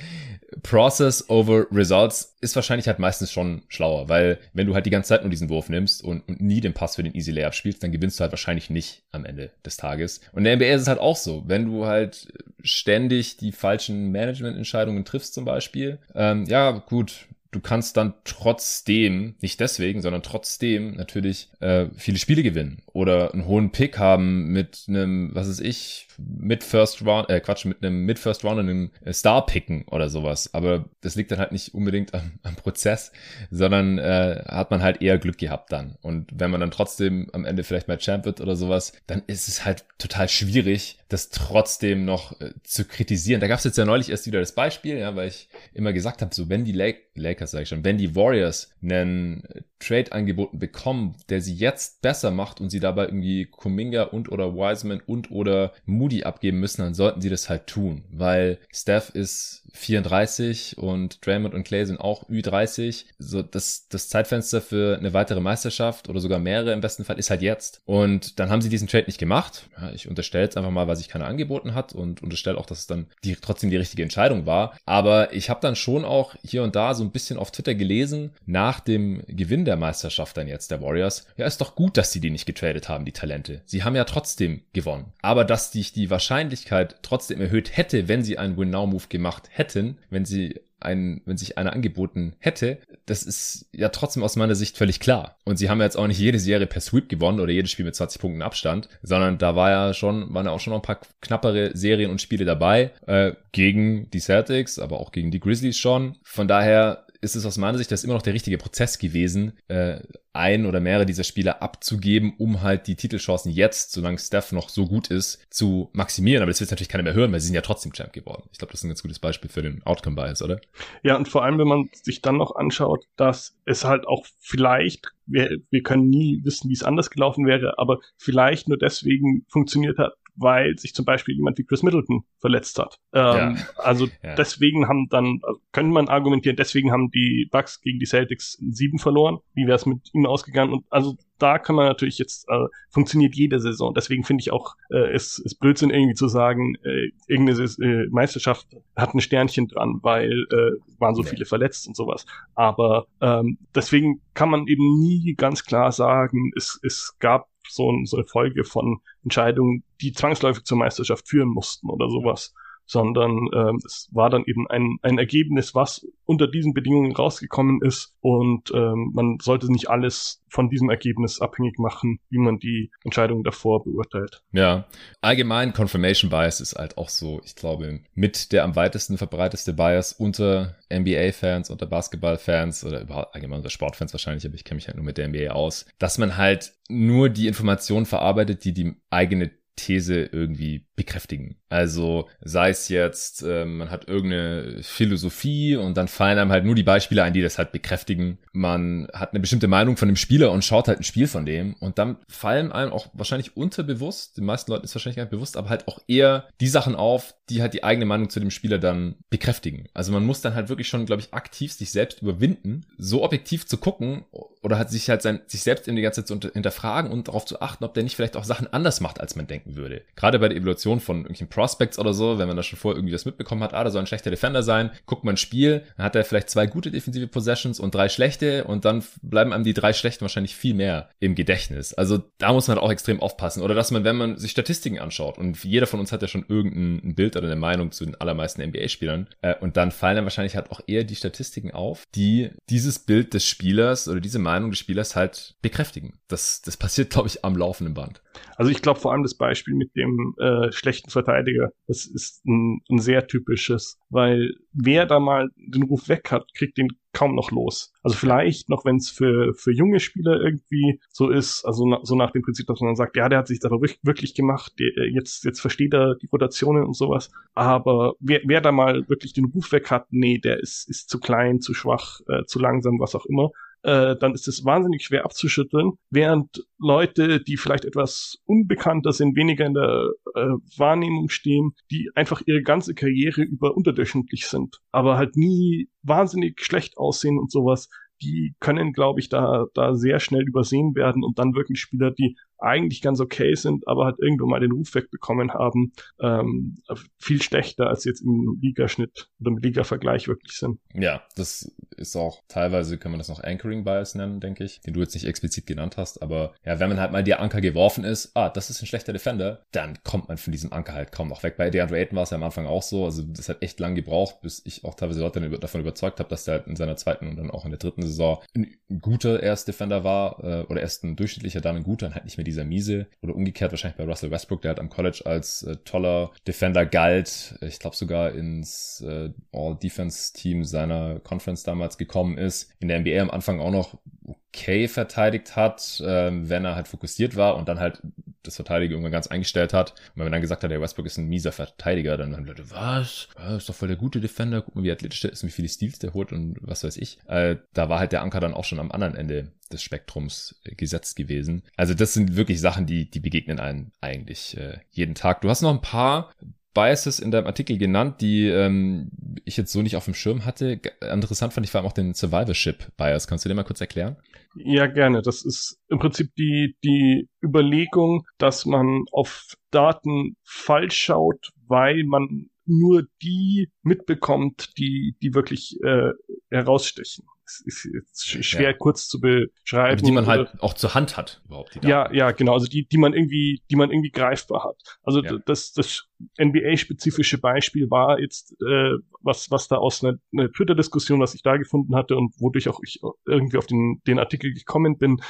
Process over Results ist wahrscheinlich halt meistens schon schlauer, weil wenn du halt die ganze Zeit nur diesen Wurf nimmst und, und nie den Pass für den Easy Layup spielst, dann gewinnst du halt wahrscheinlich nicht am Ende des Tages. Und in der NBA ist es halt auch so, wenn du halt ständig die falschen Managemententscheidungen triffst zum Beispiel, ähm, ja gut, du kannst dann trotzdem, nicht deswegen, sondern trotzdem natürlich äh, viele Spiele gewinnen. oder einen hohen Pick haben mit einem, was ist ich, mit First Round, äh Quatsch, mit einem mit First Round und einem Star picken oder sowas. Aber das liegt dann halt nicht unbedingt am, am Prozess, sondern äh, hat man halt eher Glück gehabt dann. Und wenn man dann trotzdem am Ende vielleicht mal Champ wird oder sowas, dann ist es halt total schwierig, das trotzdem noch äh, zu kritisieren. Da gab es jetzt ja neulich erst wieder das Beispiel, ja, weil ich immer gesagt habe, so wenn die Lake, Lakers, sag ich schon, wenn die Warriors einen Trade angeboten bekommen, der sie jetzt besser macht und sie dabei irgendwie Kuminga und oder Wiseman und oder Moody abgeben müssen, dann sollten sie das halt tun, weil Steph ist 34 und Draymond und Clay sind auch Ü30. So das, das Zeitfenster für eine weitere Meisterschaft oder sogar mehrere im besten Fall ist halt jetzt. Und dann haben sie diesen Trade nicht gemacht. Ja, ich unterstelle jetzt einfach mal, weil sich keiner angeboten hat und unterstelle auch, dass es dann die, trotzdem die richtige Entscheidung war. Aber ich habe dann schon auch hier und da so ein bisschen auf Twitter gelesen, nach dem Gewinn der Meisterschaft dann jetzt der Warriors. Ja, ist doch gut, dass sie die nicht getradet haben, die Talente. Sie haben ja trotzdem gewonnen. Aber dass sich die Wahrscheinlichkeit trotzdem erhöht hätte, wenn sie einen Win-Now-Move gemacht hätten, hätten, wenn sie ein, wenn sich einer angeboten hätte, das ist ja trotzdem aus meiner Sicht völlig klar. Und sie haben jetzt auch nicht jede Serie per Sweep gewonnen oder jedes Spiel mit 20 Punkten Abstand, sondern da war ja schon, waren ja auch schon noch ein paar knappere Serien und Spiele dabei, äh, gegen die Celtics, aber auch gegen die Grizzlies schon. Von daher ist es aus meiner Sicht das immer noch der richtige Prozess gewesen, äh, ein oder mehrere dieser Spieler abzugeben, um halt die Titelchancen jetzt, solange Steph noch so gut ist, zu maximieren. Aber das wird natürlich keiner mehr hören, weil sie sind ja trotzdem Champ geworden. Ich glaube, das ist ein ganz gutes Beispiel für den Outcome Bias, oder? Ja, und vor allem, wenn man sich dann noch anschaut, dass es halt auch vielleicht, wir, wir können nie wissen, wie es anders gelaufen wäre, aber vielleicht nur deswegen funktioniert hat, weil sich zum Beispiel jemand wie Chris Middleton verletzt hat. Ähm, ja. Also ja. deswegen haben dann, also könnte man argumentieren, deswegen haben die Bucks gegen die Celtics sieben verloren. Wie wäre es mit ihm ausgegangen? Und also da kann man natürlich jetzt, äh, funktioniert jede Saison. Deswegen finde ich auch, äh, es ist Blödsinn irgendwie zu sagen, äh, irgendeine äh, Meisterschaft hat ein Sternchen dran, weil äh, waren so viele verletzt und sowas. Aber ähm, deswegen kann man eben nie ganz klar sagen, es, es gab so, so eine Folge von Entscheidungen, die zwangsläufig zur Meisterschaft führen mussten oder sowas sondern ähm, es war dann eben ein, ein Ergebnis, was unter diesen Bedingungen rausgekommen ist und ähm, man sollte nicht alles von diesem Ergebnis abhängig machen, wie man die Entscheidung davor beurteilt. Ja, allgemein Confirmation Bias ist halt auch so, ich glaube, mit der am weitesten verbreiteste Bias unter NBA-Fans, unter Basketball-Fans oder überhaupt allgemein unter Sportfans wahrscheinlich, aber ich kenne mich halt nur mit der NBA aus, dass man halt nur die Informationen verarbeitet, die die eigene These irgendwie bekräftigen. Also sei es jetzt, äh, man hat irgendeine Philosophie und dann fallen einem halt nur die Beispiele ein, die das halt bekräftigen. Man hat eine bestimmte Meinung von dem Spieler und schaut halt ein Spiel von dem und dann fallen einem auch wahrscheinlich unterbewusst, den meisten Leuten ist wahrscheinlich gar nicht bewusst, aber halt auch eher die Sachen auf, die halt die eigene Meinung zu dem Spieler dann bekräftigen. Also man muss dann halt wirklich schon, glaube ich, aktiv sich selbst überwinden, so objektiv zu gucken oder hat sich halt sein, sich selbst in die ganze Zeit zu hinterfragen und darauf zu achten, ob der nicht vielleicht auch Sachen anders macht, als man denken würde. Gerade bei der Evaluation von irgendwelchen Prospects oder so, wenn man da schon vorher irgendwie was mitbekommen hat, ah, da soll ein schlechter Defender sein, guckt man ein Spiel, dann hat er vielleicht zwei gute defensive Possessions und drei schlechte und dann bleiben einem die drei schlechten wahrscheinlich viel mehr im Gedächtnis. Also da muss man halt auch extrem aufpassen. Oder dass man, wenn man sich Statistiken anschaut und jeder von uns hat ja schon irgendein Bild oder eine Meinung zu den allermeisten NBA-Spielern äh, und dann fallen dann wahrscheinlich halt auch eher die Statistiken auf, die dieses Bild des Spielers oder diese Meinung des Spielers halt bekräftigen. Das, das passiert, glaube ich, am laufenden Band. Also ich glaube vor allem das Beispiel mit dem äh, schlechten Verteidiger, das ist ein, ein sehr typisches, weil wer da mal den Ruf weg hat, kriegt den kaum noch los. Also vielleicht noch, wenn es für, für junge Spieler irgendwie so ist, also na, so nach dem Prinzip, dass man sagt, ja, der hat sich aber wirklich gemacht, der, äh, jetzt, jetzt versteht er die Rotationen und sowas. Aber wer, wer da mal wirklich den Ruf weg hat, nee, der ist, ist zu klein, zu schwach, äh, zu langsam, was auch immer, äh, dann ist es wahnsinnig schwer abzuschütteln, während Leute, die vielleicht etwas unbekannter sind, weniger in der äh, Wahrnehmung stehen, die einfach ihre ganze Karriere über unterdurchschnittlich sind, aber halt nie wahnsinnig schlecht aussehen und sowas, die können, glaube ich, da, da sehr schnell übersehen werden und dann wirklich Spieler, die eigentlich ganz okay sind, aber halt irgendwo mal den Ruf wegbekommen haben, ähm, viel schlechter als jetzt im Ligaschnitt oder im Liga-Vergleich wirklich sind. Ja, das ist auch teilweise, kann man das noch Anchoring Bias nennen, denke ich, den du jetzt nicht explizit genannt hast, aber ja, wenn man halt mal der Anker geworfen ist, ah, das ist ein schlechter Defender, dann kommt man von diesem Anker halt kaum noch weg. Bei DeAndre Ayton war es ja am Anfang auch so, also das hat echt lang gebraucht, bis ich auch teilweise Leute davon überzeugt habe, dass der halt in seiner zweiten und dann auch in der dritten Saison ein guter Erstdefender war äh, oder erst ein durchschnittlicher, dann ein guter und halt nicht mehr dieser Miese. Oder umgekehrt wahrscheinlich bei Russell Westbrook, der halt am College als äh, toller Defender galt. Ich glaube sogar ins äh, All-Defense-Team seiner Conference damals gekommen ist. In der NBA am Anfang auch noch okay verteidigt hat, ähm, wenn er halt fokussiert war und dann halt das Verteidiger irgendwann ganz eingestellt hat. Und wenn man dann gesagt hat, der Westbrook ist ein mieser Verteidiger, dann haben Leute, was? Ja, ist doch voll der gute Defender. Guck mal, wie athletisch der ist und wie viele Steals der holt und was weiß ich. Äh, da war halt der Anker dann auch schon am anderen Ende des Spektrums äh, gesetzt gewesen. Also das sind wirklich Sachen, die, die begegnen einen eigentlich äh, jeden Tag. Du hast noch ein paar Biases in deinem Artikel genannt, die ähm, ich jetzt so nicht auf dem Schirm hatte. Interessant fand ich vor allem auch den Survivorship Bias. Kannst du den mal kurz erklären? Ja, gerne. Das ist im Prinzip die, die Überlegung, dass man auf Daten falsch schaut, weil man nur die mitbekommt, die, die wirklich äh, herausstechen ist jetzt schwer ja. kurz zu beschreiben. Aber die man halt auch zur Hand hat, überhaupt. Die ja, ja, genau. Also die, die man irgendwie, die man irgendwie greifbar hat. Also ja. das, das NBA-spezifische Beispiel war jetzt, äh, was, was da aus einer, einer Twitter-Diskussion, was ich da gefunden hatte und wodurch auch ich irgendwie auf den, den Artikel gekommen bin,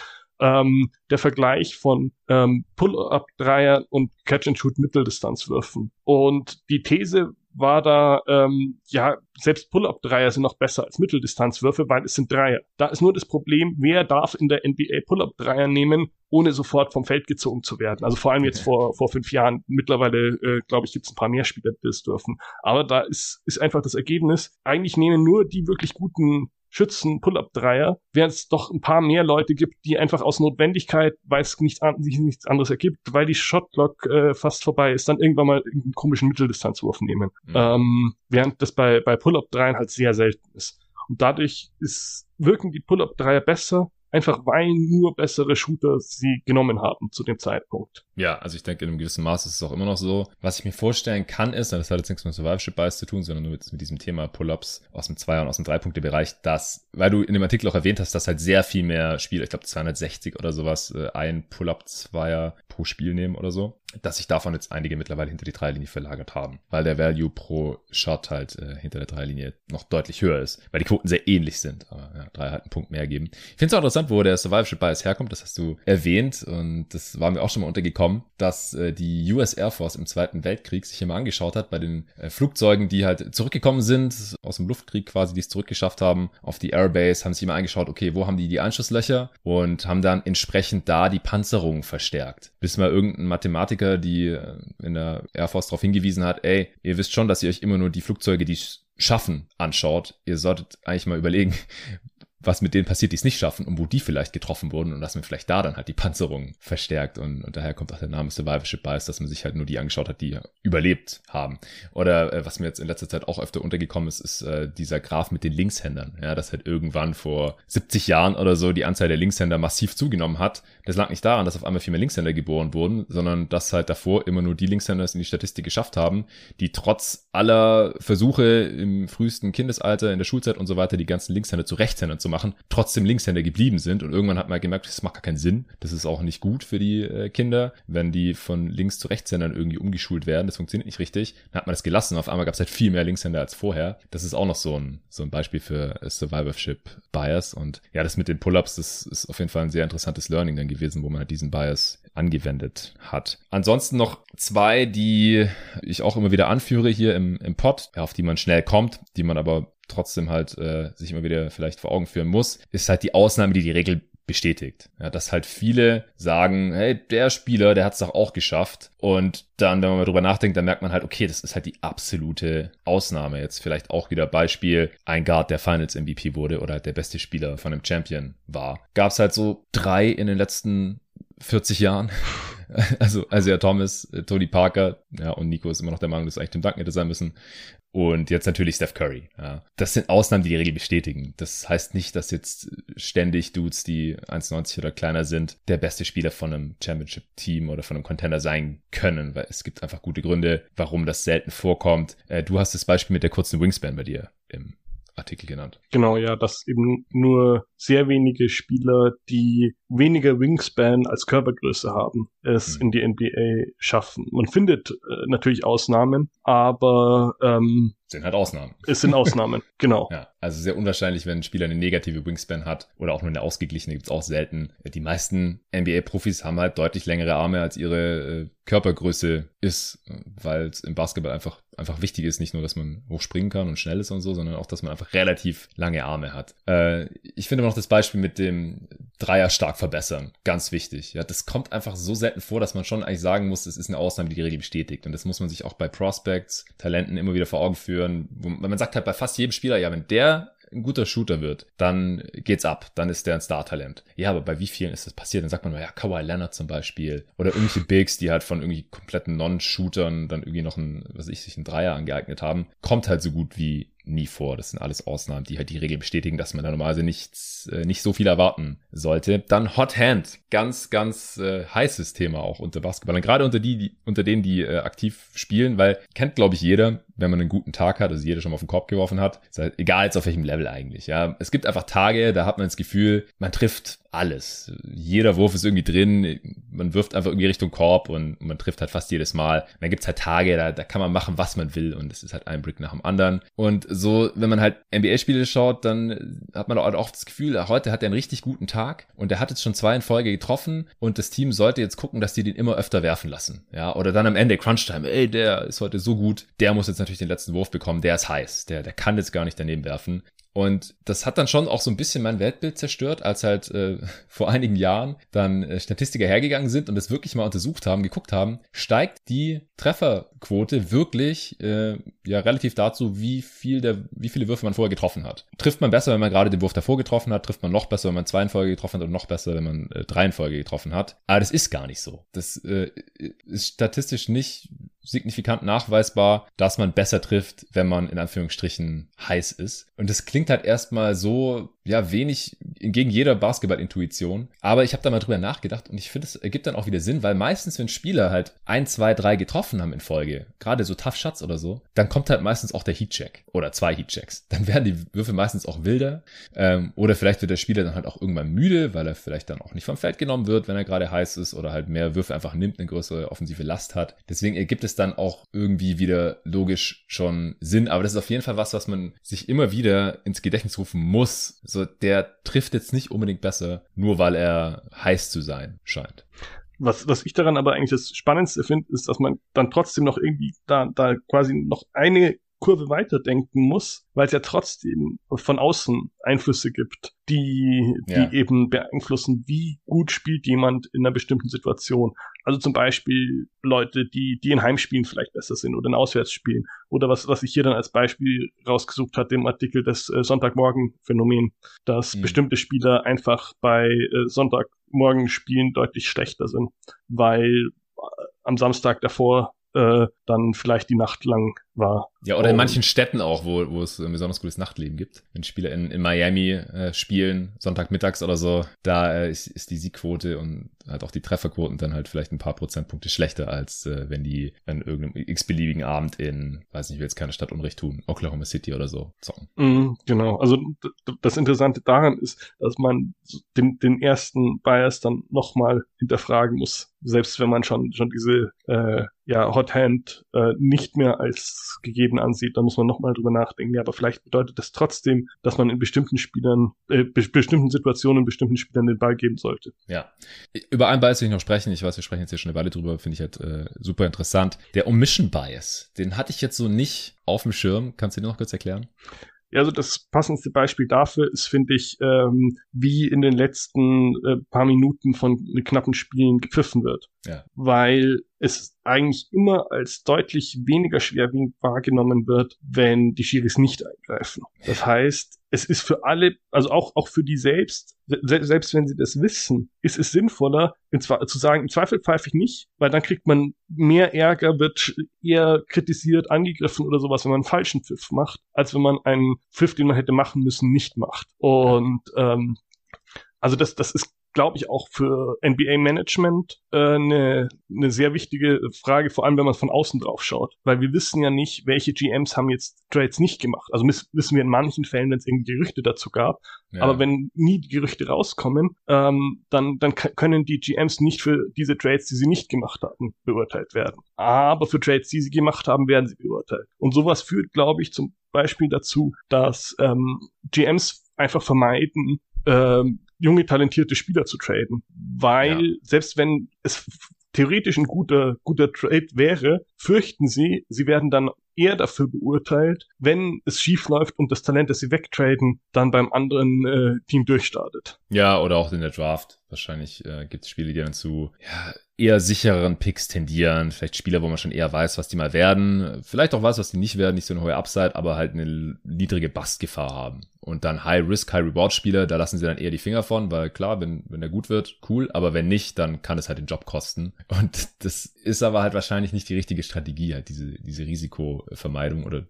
ähm, der Vergleich von ähm, Pull-up-Dreier und Catch-and-Shoot-Mitteldistanzwürfen. Und die These war da, ähm, ja, selbst Pull-Up-Dreier sind noch besser als Mitteldistanzwürfe, weil es sind Dreier. Da ist nur das Problem, wer darf in der NBA Pull-Up-Dreier nehmen, ohne sofort vom Feld gezogen zu werden. Also vor allem jetzt vor, vor fünf Jahren. Mittlerweile, äh, glaube ich, gibt es ein paar mehr Spieler, die das dürfen. Aber da ist, ist einfach das Ergebnis, eigentlich nehmen nur die wirklich guten Schützen Pull-up-Dreier, während es doch ein paar mehr Leute gibt, die einfach aus Notwendigkeit, weil es nicht an, sich nichts anderes ergibt, weil die Shotlock äh, fast vorbei ist, dann irgendwann mal einen komischen Mitteldistanzwurf nehmen. Mhm. Ähm, während das bei, bei Pull-up-Dreiern halt sehr selten ist. Und dadurch ist, wirken die Pull-up-Dreier besser, einfach weil nur bessere Shooter sie genommen haben zu dem Zeitpunkt. Ja, also ich denke, in einem gewissen Maß ist es auch immer noch so. Was ich mir vorstellen kann, ist, das hat jetzt nichts mit Survivorship Bias zu tun, sondern nur mit, mit diesem Thema Pull-Ups aus dem Zweier- und aus dem Drei-Punkte-Bereich, dass, weil du in dem Artikel auch erwähnt hast, dass halt sehr viel mehr Spieler, ich glaube 260 oder sowas, äh, ein Pull-Up-Zweier pro Spiel nehmen oder so dass sich davon jetzt einige mittlerweile hinter die Dreilinie verlagert haben, weil der Value pro Shot halt äh, hinter der Dreilinie noch deutlich höher ist, weil die Quoten sehr ähnlich sind, aber ja, drei halt einen Punkt mehr geben. Ich finde es auch interessant, wo der Survivorship Bias herkommt, das hast du erwähnt und das war mir auch schon mal untergekommen, dass äh, die US Air Force im Zweiten Weltkrieg sich immer angeschaut hat bei den äh, Flugzeugen, die halt zurückgekommen sind, aus dem Luftkrieg quasi, die es zurückgeschafft haben, auf die Airbase, haben sich immer angeschaut, okay, wo haben die die Einschusslöcher und haben dann entsprechend da die Panzerung verstärkt. Bis mal irgendein Mathematiker die äh, in der Air Force darauf hingewiesen hat, ey, ihr wisst schon, dass ihr euch immer nur die Flugzeuge, die schaffen, anschaut. Ihr solltet eigentlich mal überlegen, was mit denen passiert, die es nicht schaffen und wo die vielleicht getroffen wurden und dass man vielleicht da dann halt die Panzerung verstärkt und, und daher kommt auch der Name Survivorship Bias, dass man sich halt nur die angeschaut hat, die überlebt haben. Oder äh, was mir jetzt in letzter Zeit auch öfter untergekommen ist, ist äh, dieser Graph mit den Linkshändern. Ja, dass halt irgendwann vor 70 Jahren oder so die Anzahl der Linkshänder massiv zugenommen hat. Das lag nicht daran, dass auf einmal viel mehr Linkshänder geboren wurden, sondern dass halt davor immer nur die Linkshänder es in die Statistik geschafft haben, die trotz aller Versuche im frühesten Kindesalter, in der Schulzeit und so weiter, die ganzen Linkshänder zu Rechtshändern zu machen, trotzdem Linkshänder geblieben sind. Und irgendwann hat man gemerkt, das macht gar keinen Sinn. Das ist auch nicht gut für die äh, Kinder, wenn die von Links zu Rechtshändern irgendwie umgeschult werden. Das funktioniert nicht richtig. Dann hat man das gelassen. Auf einmal gab es halt viel mehr Linkshänder als vorher. Das ist auch noch so ein, so ein Beispiel für Survivorship Bias. Und ja, das mit den Pull-ups, das ist auf jeden Fall ein sehr interessantes Learning dann gewesen, wo man halt diesen Bias angewendet hat. Ansonsten noch zwei, die ich auch immer wieder anführe hier im, im Pod, auf die man schnell kommt, die man aber trotzdem halt äh, sich immer wieder vielleicht vor Augen führen muss, ist halt die Ausnahme, die die Regel bestätigt. Ja, dass halt viele sagen, hey, der Spieler, der hat es doch auch geschafft. Und dann, wenn man mal drüber nachdenkt, dann merkt man halt, okay, das ist halt die absolute Ausnahme. Jetzt vielleicht auch wieder Beispiel, ein Guard, der Finals MVP wurde oder der beste Spieler von einem Champion war. Gab es halt so drei in den letzten 40 Jahren. Also, also ja, Thomas, äh, Tony Parker, ja, und Nico ist immer noch der Meinung, dass eigentlich Tim Duncan hätte sein müssen. Und jetzt natürlich Steph Curry. Ja. Das sind Ausnahmen, die die Regel bestätigen. Das heißt nicht, dass jetzt ständig Dudes, die 1,90 oder kleiner sind, der beste Spieler von einem Championship-Team oder von einem Contender sein können, weil es gibt einfach gute Gründe, warum das selten vorkommt. Äh, du hast das Beispiel mit der kurzen Wingspan bei dir im Artikel genannt. Genau, ja, dass eben nur sehr wenige Spieler, die weniger Wingspan als Körpergröße haben, es mhm. in die NBA schaffen. Man findet äh, natürlich Ausnahmen, aber ähm, sind halt Ausnahmen. Es sind Ausnahmen, genau. Ja, also sehr unwahrscheinlich, wenn ein Spieler eine negative Wingspan hat oder auch nur eine ausgeglichene, gibt's auch selten. Die meisten NBA-Profis haben halt deutlich längere Arme als ihre äh, Körpergröße ist, weil es im Basketball einfach, einfach wichtig ist, nicht nur, dass man hoch springen kann und schnell ist und so, sondern auch, dass man einfach relativ lange Arme hat. Äh, ich finde noch das Beispiel mit dem Dreier stark verbessern. Ganz wichtig. Ja, das kommt einfach so selten vor, dass man schon eigentlich sagen muss, es ist eine Ausnahme, die die Regel bestätigt. Und das muss man sich auch bei Prospects, Talenten immer wieder vor Augen führen. Man sagt halt bei fast jedem Spieler, ja, wenn der ein guter Shooter wird, dann geht's ab. Dann ist der ein Star-Talent. Ja, aber bei wie vielen ist das passiert? Dann sagt man, ja, Kawhi Leonard zum Beispiel. Oder irgendwelche Bigs, die halt von irgendwie kompletten Non-Shootern dann irgendwie noch ein, was ich, sich ein Dreier angeeignet haben. Kommt halt so gut wie nie vor. Das sind alles Ausnahmen, die halt die Regel bestätigen, dass man da normalerweise nichts, äh, nicht so viel erwarten sollte. Dann Hot Hand. Ganz, ganz äh, heißes Thema auch unter Basketballern. Gerade unter die, die unter denen, die äh, aktiv spielen, weil kennt, glaube ich, jeder, wenn man einen guten Tag hat, also jeder schon mal auf den Korb geworfen hat. Ist halt egal jetzt auf welchem Level eigentlich. Ja, es gibt einfach Tage, da hat man das Gefühl, man trifft alles. Jeder Wurf ist irgendwie drin. Man wirft einfach irgendwie Richtung Korb und man trifft halt fast jedes Mal. Und dann gibt's halt Tage, da, da kann man machen, was man will und es ist halt ein Brick nach dem anderen. Und so, wenn man halt NBA-Spiele schaut, dann hat man halt auch das Gefühl, heute hat er einen richtig guten Tag und er hat jetzt schon zwei in Folge getroffen und das Team sollte jetzt gucken, dass die den immer öfter werfen lassen. Ja, oder dann am Ende Crunch-Time, ey, der ist heute so gut, der muss jetzt natürlich den letzten Wurf bekommen, der ist heiß, der, der kann jetzt gar nicht daneben werfen. Und das hat dann schon auch so ein bisschen mein Weltbild zerstört, als halt äh, vor einigen Jahren dann äh, Statistiker hergegangen sind und das wirklich mal untersucht haben, geguckt haben, steigt die Trefferquote wirklich äh, ja relativ dazu, wie viel der, wie viele Würfe man vorher getroffen hat. Trifft man besser, wenn man gerade den Wurf davor getroffen hat, trifft man noch besser, wenn man zwei in Folge getroffen hat und noch besser, wenn man äh, drei in Folge getroffen hat. Aber das ist gar nicht so. Das äh, ist statistisch nicht signifikant nachweisbar, dass man besser trifft, wenn man in Anführungsstrichen heiß ist. Und das klingt halt erstmal so, ja, wenig gegen jeder Basketball-Intuition. Aber ich habe da mal drüber nachgedacht und ich finde, es ergibt dann auch wieder Sinn, weil meistens, wenn Spieler halt ein, zwei, drei getroffen haben in Folge, gerade so Tough Shots oder so, dann kommt halt meistens auch der Heatcheck oder zwei Heatchecks. Dann werden die Würfe meistens auch wilder. Ähm, oder vielleicht wird der Spieler dann halt auch irgendwann müde, weil er vielleicht dann auch nicht vom Feld genommen wird, wenn er gerade heiß ist oder halt mehr Würfe einfach nimmt, eine größere offensive Last hat. Deswegen ergibt es dann auch irgendwie wieder logisch schon Sinn. Aber das ist auf jeden Fall was, was man sich immer wieder ins Gedächtnis rufen muss. So, der trifft jetzt nicht unbedingt besser, nur weil er heiß zu sein scheint. Was, was ich daran aber eigentlich das Spannendste finde, ist, dass man dann trotzdem noch irgendwie da, da quasi noch eine Kurve weiterdenken muss, weil es ja trotzdem von außen Einflüsse gibt, die, die ja. eben beeinflussen, wie gut spielt jemand in einer bestimmten Situation. Also zum Beispiel Leute, die, die in Heimspielen vielleicht besser sind oder in Auswärtsspielen. Oder was, was ich hier dann als Beispiel rausgesucht hatte im Artikel des äh, Sonntagmorgen-Phänomen, dass mhm. bestimmte Spieler einfach bei äh, Sonntagmorgen-Spielen deutlich schlechter sind, weil äh, am Samstag davor äh, dann vielleicht die Nacht lang war. Ja, oder in manchen Städten auch, wo, wo es ein besonders gutes Nachtleben gibt. Wenn Spieler in, in Miami äh, spielen, Sonntagmittags oder so, da äh, ist, ist die Siegquote und halt auch die Trefferquoten dann halt vielleicht ein paar Prozentpunkte schlechter, als äh, wenn die an irgendeinem x-beliebigen Abend in, weiß nicht, ich will jetzt keine Stadt Unrecht tun, Oklahoma City oder so zocken. Mm, genau, also das Interessante daran ist, dass man den, den ersten Bias dann nochmal hinterfragen muss, selbst wenn man schon, schon diese äh, ja, Hot Hand äh, nicht mehr als gegeben ansieht, dann muss man nochmal drüber nachdenken. Ja, aber vielleicht bedeutet das trotzdem, dass man in bestimmten Spielern, äh, be bestimmten Situationen, bestimmten Spielern den Ball geben sollte. Ja. Über einen Bias will ich noch sprechen. Ich weiß, wir sprechen jetzt hier schon eine Weile drüber, finde ich halt äh, super interessant. Der Omission Bias, den hatte ich jetzt so nicht auf dem Schirm. Kannst du dir noch kurz erklären? Ja, also das passendste Beispiel dafür ist, finde ich, ähm, wie in den letzten äh, paar Minuten von knappen Spielen gepfiffen wird. Ja. Weil es eigentlich immer als deutlich weniger schwerwiegend wahrgenommen wird, wenn die Schiris nicht eingreifen. Das heißt, es ist für alle, also auch, auch für die selbst, selbst wenn sie das wissen, ist es sinnvoller, zu sagen, im Zweifel pfeife ich nicht, weil dann kriegt man mehr Ärger, wird eher kritisiert, angegriffen oder sowas, wenn man einen falschen Pfiff macht, als wenn man einen Pfiff, den man hätte machen müssen, nicht macht. Und ähm, also das, das ist glaube ich, auch für NBA-Management äh, eine, eine sehr wichtige Frage, vor allem wenn man von außen drauf schaut. Weil wir wissen ja nicht, welche GMs haben jetzt Trades nicht gemacht. Also wissen wir in manchen Fällen, wenn es irgendwie Gerüchte dazu gab. Ja. Aber wenn nie die Gerüchte rauskommen, ähm, dann, dann können die GMs nicht für diese Trades, die sie nicht gemacht haben, beurteilt werden. Aber für Trades, die sie gemacht haben, werden sie beurteilt. Und sowas führt, glaube ich, zum Beispiel dazu, dass ähm, GMs einfach vermeiden, ähm, junge, talentierte Spieler zu traden. Weil ja. selbst wenn es theoretisch ein guter, guter Trade wäre, fürchten sie, sie werden dann eher dafür beurteilt, wenn es schief läuft und das Talent, das sie wegtraden, dann beim anderen äh, Team durchstartet. Ja, oder auch in der Draft. Wahrscheinlich äh, gibt es Spiele, die dann zu ja, eher sichereren Picks tendieren. Vielleicht Spieler, wo man schon eher weiß, was die mal werden. Vielleicht auch weiß, was die nicht werden. Nicht so eine hohe Upside, aber halt eine niedrige Bustgefahr haben. Und dann High-Risk, High-Reward-Spieler, da lassen sie dann eher die Finger von, weil klar, wenn, wenn der gut wird, cool. Aber wenn nicht, dann kann es halt den Job kosten. Und das ist aber halt wahrscheinlich nicht die richtige Strategie, halt diese, diese Risikovermeidung oder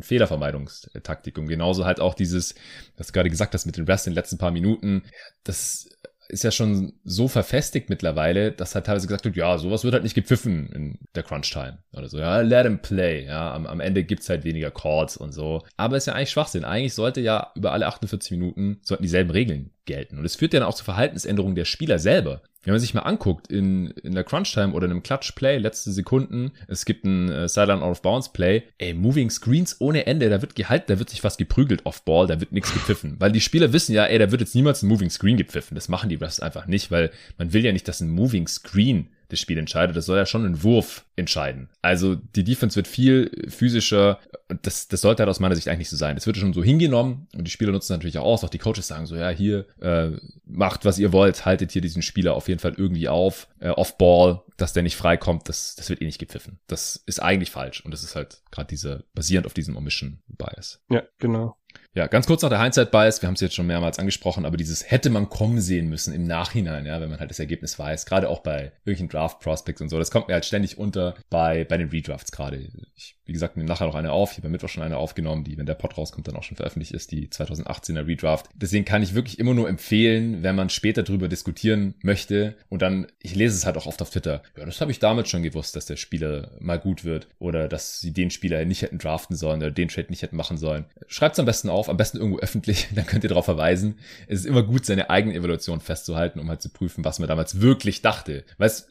Fehlervermeidungstaktik. Und genauso halt auch dieses, was du gerade gesagt hast mit den Rest in den letzten paar Minuten, das ist ja schon so verfestigt mittlerweile, dass halt teilweise gesagt wird, ja, sowas wird halt nicht gepfiffen in der Crunch-Time oder so. Ja, let him play. Ja, am, am Ende gibt's halt weniger Calls und so. Aber ist ja eigentlich Schwachsinn. Eigentlich sollte ja über alle 48 Minuten sollten dieselben Regeln gelten. Und es führt dann auch zu Verhaltensänderungen der Spieler selber. Wenn man sich mal anguckt, in, in der Crunch-Time oder in einem Clutch-Play, letzte Sekunden, es gibt ein äh, Sideline Out-of-Bounds-Play, ey, Moving Screens ohne Ende, da wird gehalten, da wird sich was geprügelt off-Ball, da wird nichts gepfiffen. Weil die Spieler wissen ja, ey, da wird jetzt niemals ein Moving Screen gepfiffen. Das machen die Refs einfach nicht, weil man will ja nicht, dass ein Moving Screen das Spiel entscheidet. Das soll ja schon ein Wurf entscheiden. Also die Defense wird viel physischer. Das, das sollte halt aus meiner Sicht eigentlich so sein. Das wird schon so hingenommen und die Spieler nutzen natürlich auch aus. Auch die Coaches sagen so, ja, hier, äh, macht was ihr wollt, haltet hier diesen Spieler auf jeden Fall irgendwie auf. Äh, Off-Ball, dass der nicht freikommt, das, das wird eh nicht gepfiffen. Das ist eigentlich falsch. Und das ist halt gerade dieser, basierend auf diesem Omission-Bias. Ja, genau. Ja, ganz kurz noch der Hindsight-Bias. Wir haben es jetzt schon mehrmals angesprochen, aber dieses hätte man kommen sehen müssen im Nachhinein, ja, wenn man halt das Ergebnis weiß. Gerade auch bei irgendwelchen Draft-Prospects und so. Das kommt mir halt ständig unter bei, bei den Redrafts gerade. Ich, wie gesagt, nehme nachher noch eine auf. Ich habe Mittwoch schon eine aufgenommen, die, wenn der Pod rauskommt, dann auch schon veröffentlicht ist, die 2018er Redraft. Deswegen kann ich wirklich immer nur empfehlen, wenn man später drüber diskutieren möchte und dann, ich lese es halt auch oft auf Twitter. Ja, das habe ich damals schon gewusst, dass der Spieler mal gut wird oder dass sie den Spieler nicht hätten draften sollen oder den Trade nicht hätten machen sollen. Schreibt es am besten auf, am besten irgendwo öffentlich, dann könnt ihr darauf verweisen. Es ist immer gut, seine eigene Evaluation festzuhalten, um halt zu prüfen, was man damals wirklich dachte. Weil es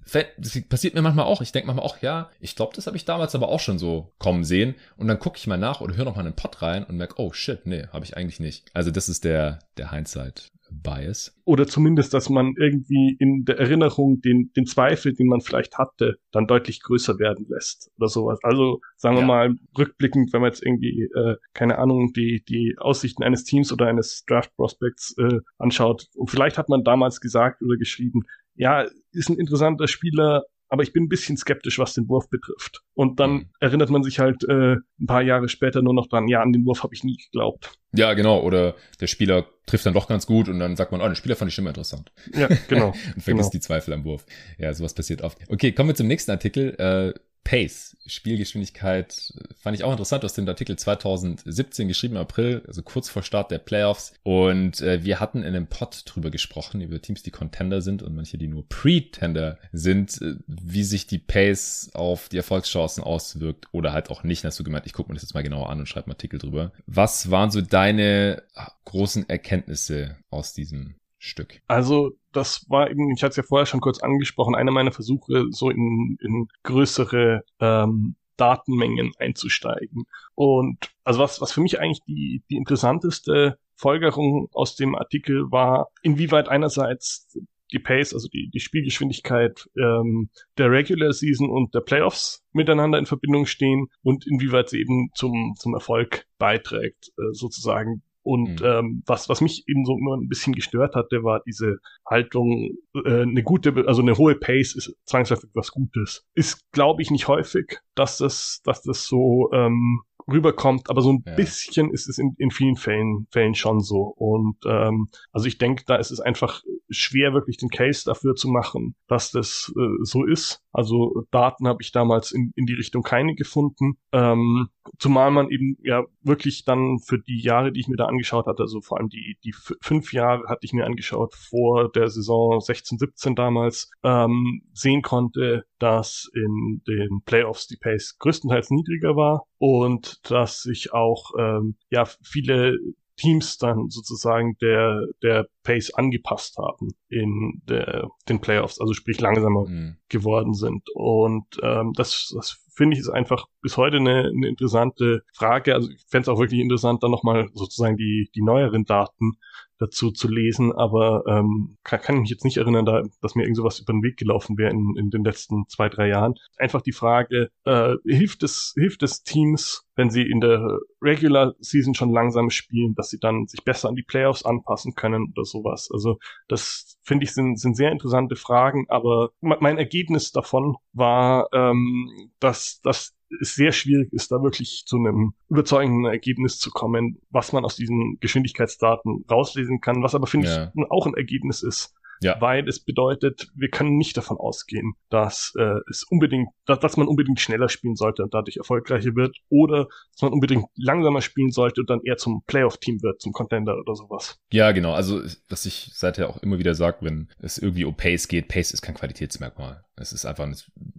passiert mir manchmal auch. Ich denke manchmal auch, ja, ich glaube, das habe ich damals aber auch schon so kommen sehen. Und dann gucke ich mal nach oder höre noch mal einen Pod rein und merke, oh shit, nee, habe ich eigentlich nicht. Also das ist der, der Hindsight. Bias. Oder zumindest, dass man irgendwie in der Erinnerung den, den Zweifel, den man vielleicht hatte, dann deutlich größer werden lässt oder sowas. Also sagen wir ja. mal rückblickend, wenn man jetzt irgendwie, äh, keine Ahnung, die, die Aussichten eines Teams oder eines Draft Prospects äh, anschaut. Und vielleicht hat man damals gesagt oder geschrieben, ja, ist ein interessanter Spieler, aber ich bin ein bisschen skeptisch, was den Wurf betrifft. Und dann mhm. erinnert man sich halt äh, ein paar Jahre später nur noch dran, ja, an den Wurf habe ich nie geglaubt. Ja, genau. Oder der Spieler trifft dann doch ganz gut und dann sagt man, oh, den Spieler fand ich immer interessant. Ja, genau. und vergisst genau. die Zweifel am Wurf. Ja, sowas passiert oft. Okay, kommen wir zum nächsten Artikel. Äh, Pace, Spielgeschwindigkeit, fand ich auch interessant aus dem Artikel 2017 geschrieben im April, also kurz vor Start der Playoffs. Und äh, wir hatten in einem Pod drüber gesprochen, über Teams, die Contender sind und manche, die nur Pretender sind, äh, wie sich die Pace auf die Erfolgschancen auswirkt oder halt auch nicht. Hast du gemeint, ich gucke mir das jetzt mal genauer an und schreibe einen Artikel drüber. Was waren so deine großen Erkenntnisse aus diesem Stück? Also das war eben, ich hatte es ja vorher schon kurz angesprochen, einer meiner Versuche, so in, in größere ähm, Datenmengen einzusteigen. Und also was, was für mich eigentlich die, die interessanteste Folgerung aus dem Artikel war, inwieweit einerseits die Pace, also die, die Spielgeschwindigkeit ähm, der Regular Season und der Playoffs miteinander in Verbindung stehen und inwieweit sie eben zum, zum Erfolg beiträgt, äh, sozusagen und mhm. ähm, was, was mich eben so immer ein bisschen gestört hatte, war diese Haltung, äh, eine gute, also eine hohe Pace ist zwangsläufig was Gutes. Ist, glaube ich, nicht häufig, dass das, dass das so ähm, rüberkommt, aber so ein ja. bisschen ist es in, in vielen Fällen, Fällen schon so. Und ähm, also ich denke, da ist es einfach schwer wirklich den Case dafür zu machen, dass das äh, so ist. Also Daten habe ich damals in, in die Richtung keine gefunden. Ähm, zumal man eben ja wirklich dann für die Jahre, die ich mir da angeschaut hatte, also vor allem die, die fünf Jahre hatte ich mir angeschaut vor der Saison 16, 17 damals, ähm, sehen konnte, dass in den Playoffs die Pace größtenteils niedriger war und dass sich auch ähm, ja viele Teams dann sozusagen der, der Pace angepasst haben in der, den Playoffs, also sprich langsamer mhm. geworden sind. Und ähm, das, das finde ich ist einfach bis heute eine, eine interessante Frage. Also ich fände es auch wirklich interessant, dann nochmal sozusagen die, die neueren Daten dazu zu lesen, aber ähm, kann, kann ich mich jetzt nicht erinnern, da, dass mir irgend sowas über den Weg gelaufen wäre in, in den letzten zwei, drei Jahren. Einfach die Frage, äh, hilft es, hilft es Teams, wenn sie in der Regular Season schon langsam spielen, dass sie dann sich besser an die Playoffs anpassen können oder sowas. Also das finde ich sind, sind sehr interessante Fragen, aber mein Ergebnis davon war, ähm, dass, dass es sehr schwierig ist, da wirklich zu einem überzeugenden Ergebnis zu kommen, was man aus diesen Geschwindigkeitsdaten rauslesen kann, was aber, finde ja. ich, auch ein Ergebnis ist, ja. Weil es bedeutet, wir können nicht davon ausgehen, dass äh, es unbedingt, dass, dass man unbedingt schneller spielen sollte und dadurch erfolgreicher wird, oder dass man unbedingt langsamer spielen sollte und dann eher zum Playoff-Team wird, zum Contender oder sowas. Ja, genau. Also, was ich seither auch immer wieder sage, wenn es irgendwie um Pace geht, Pace ist kein Qualitätsmerkmal. Es ist einfach eine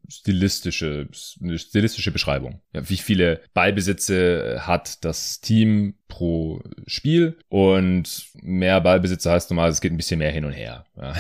stilistische, stilistische Beschreibung. Ja, wie viele Ballbesitze hat das Team pro Spiel und mehr Ballbesitze heißt normal, es geht ein bisschen mehr hin und her. Ja.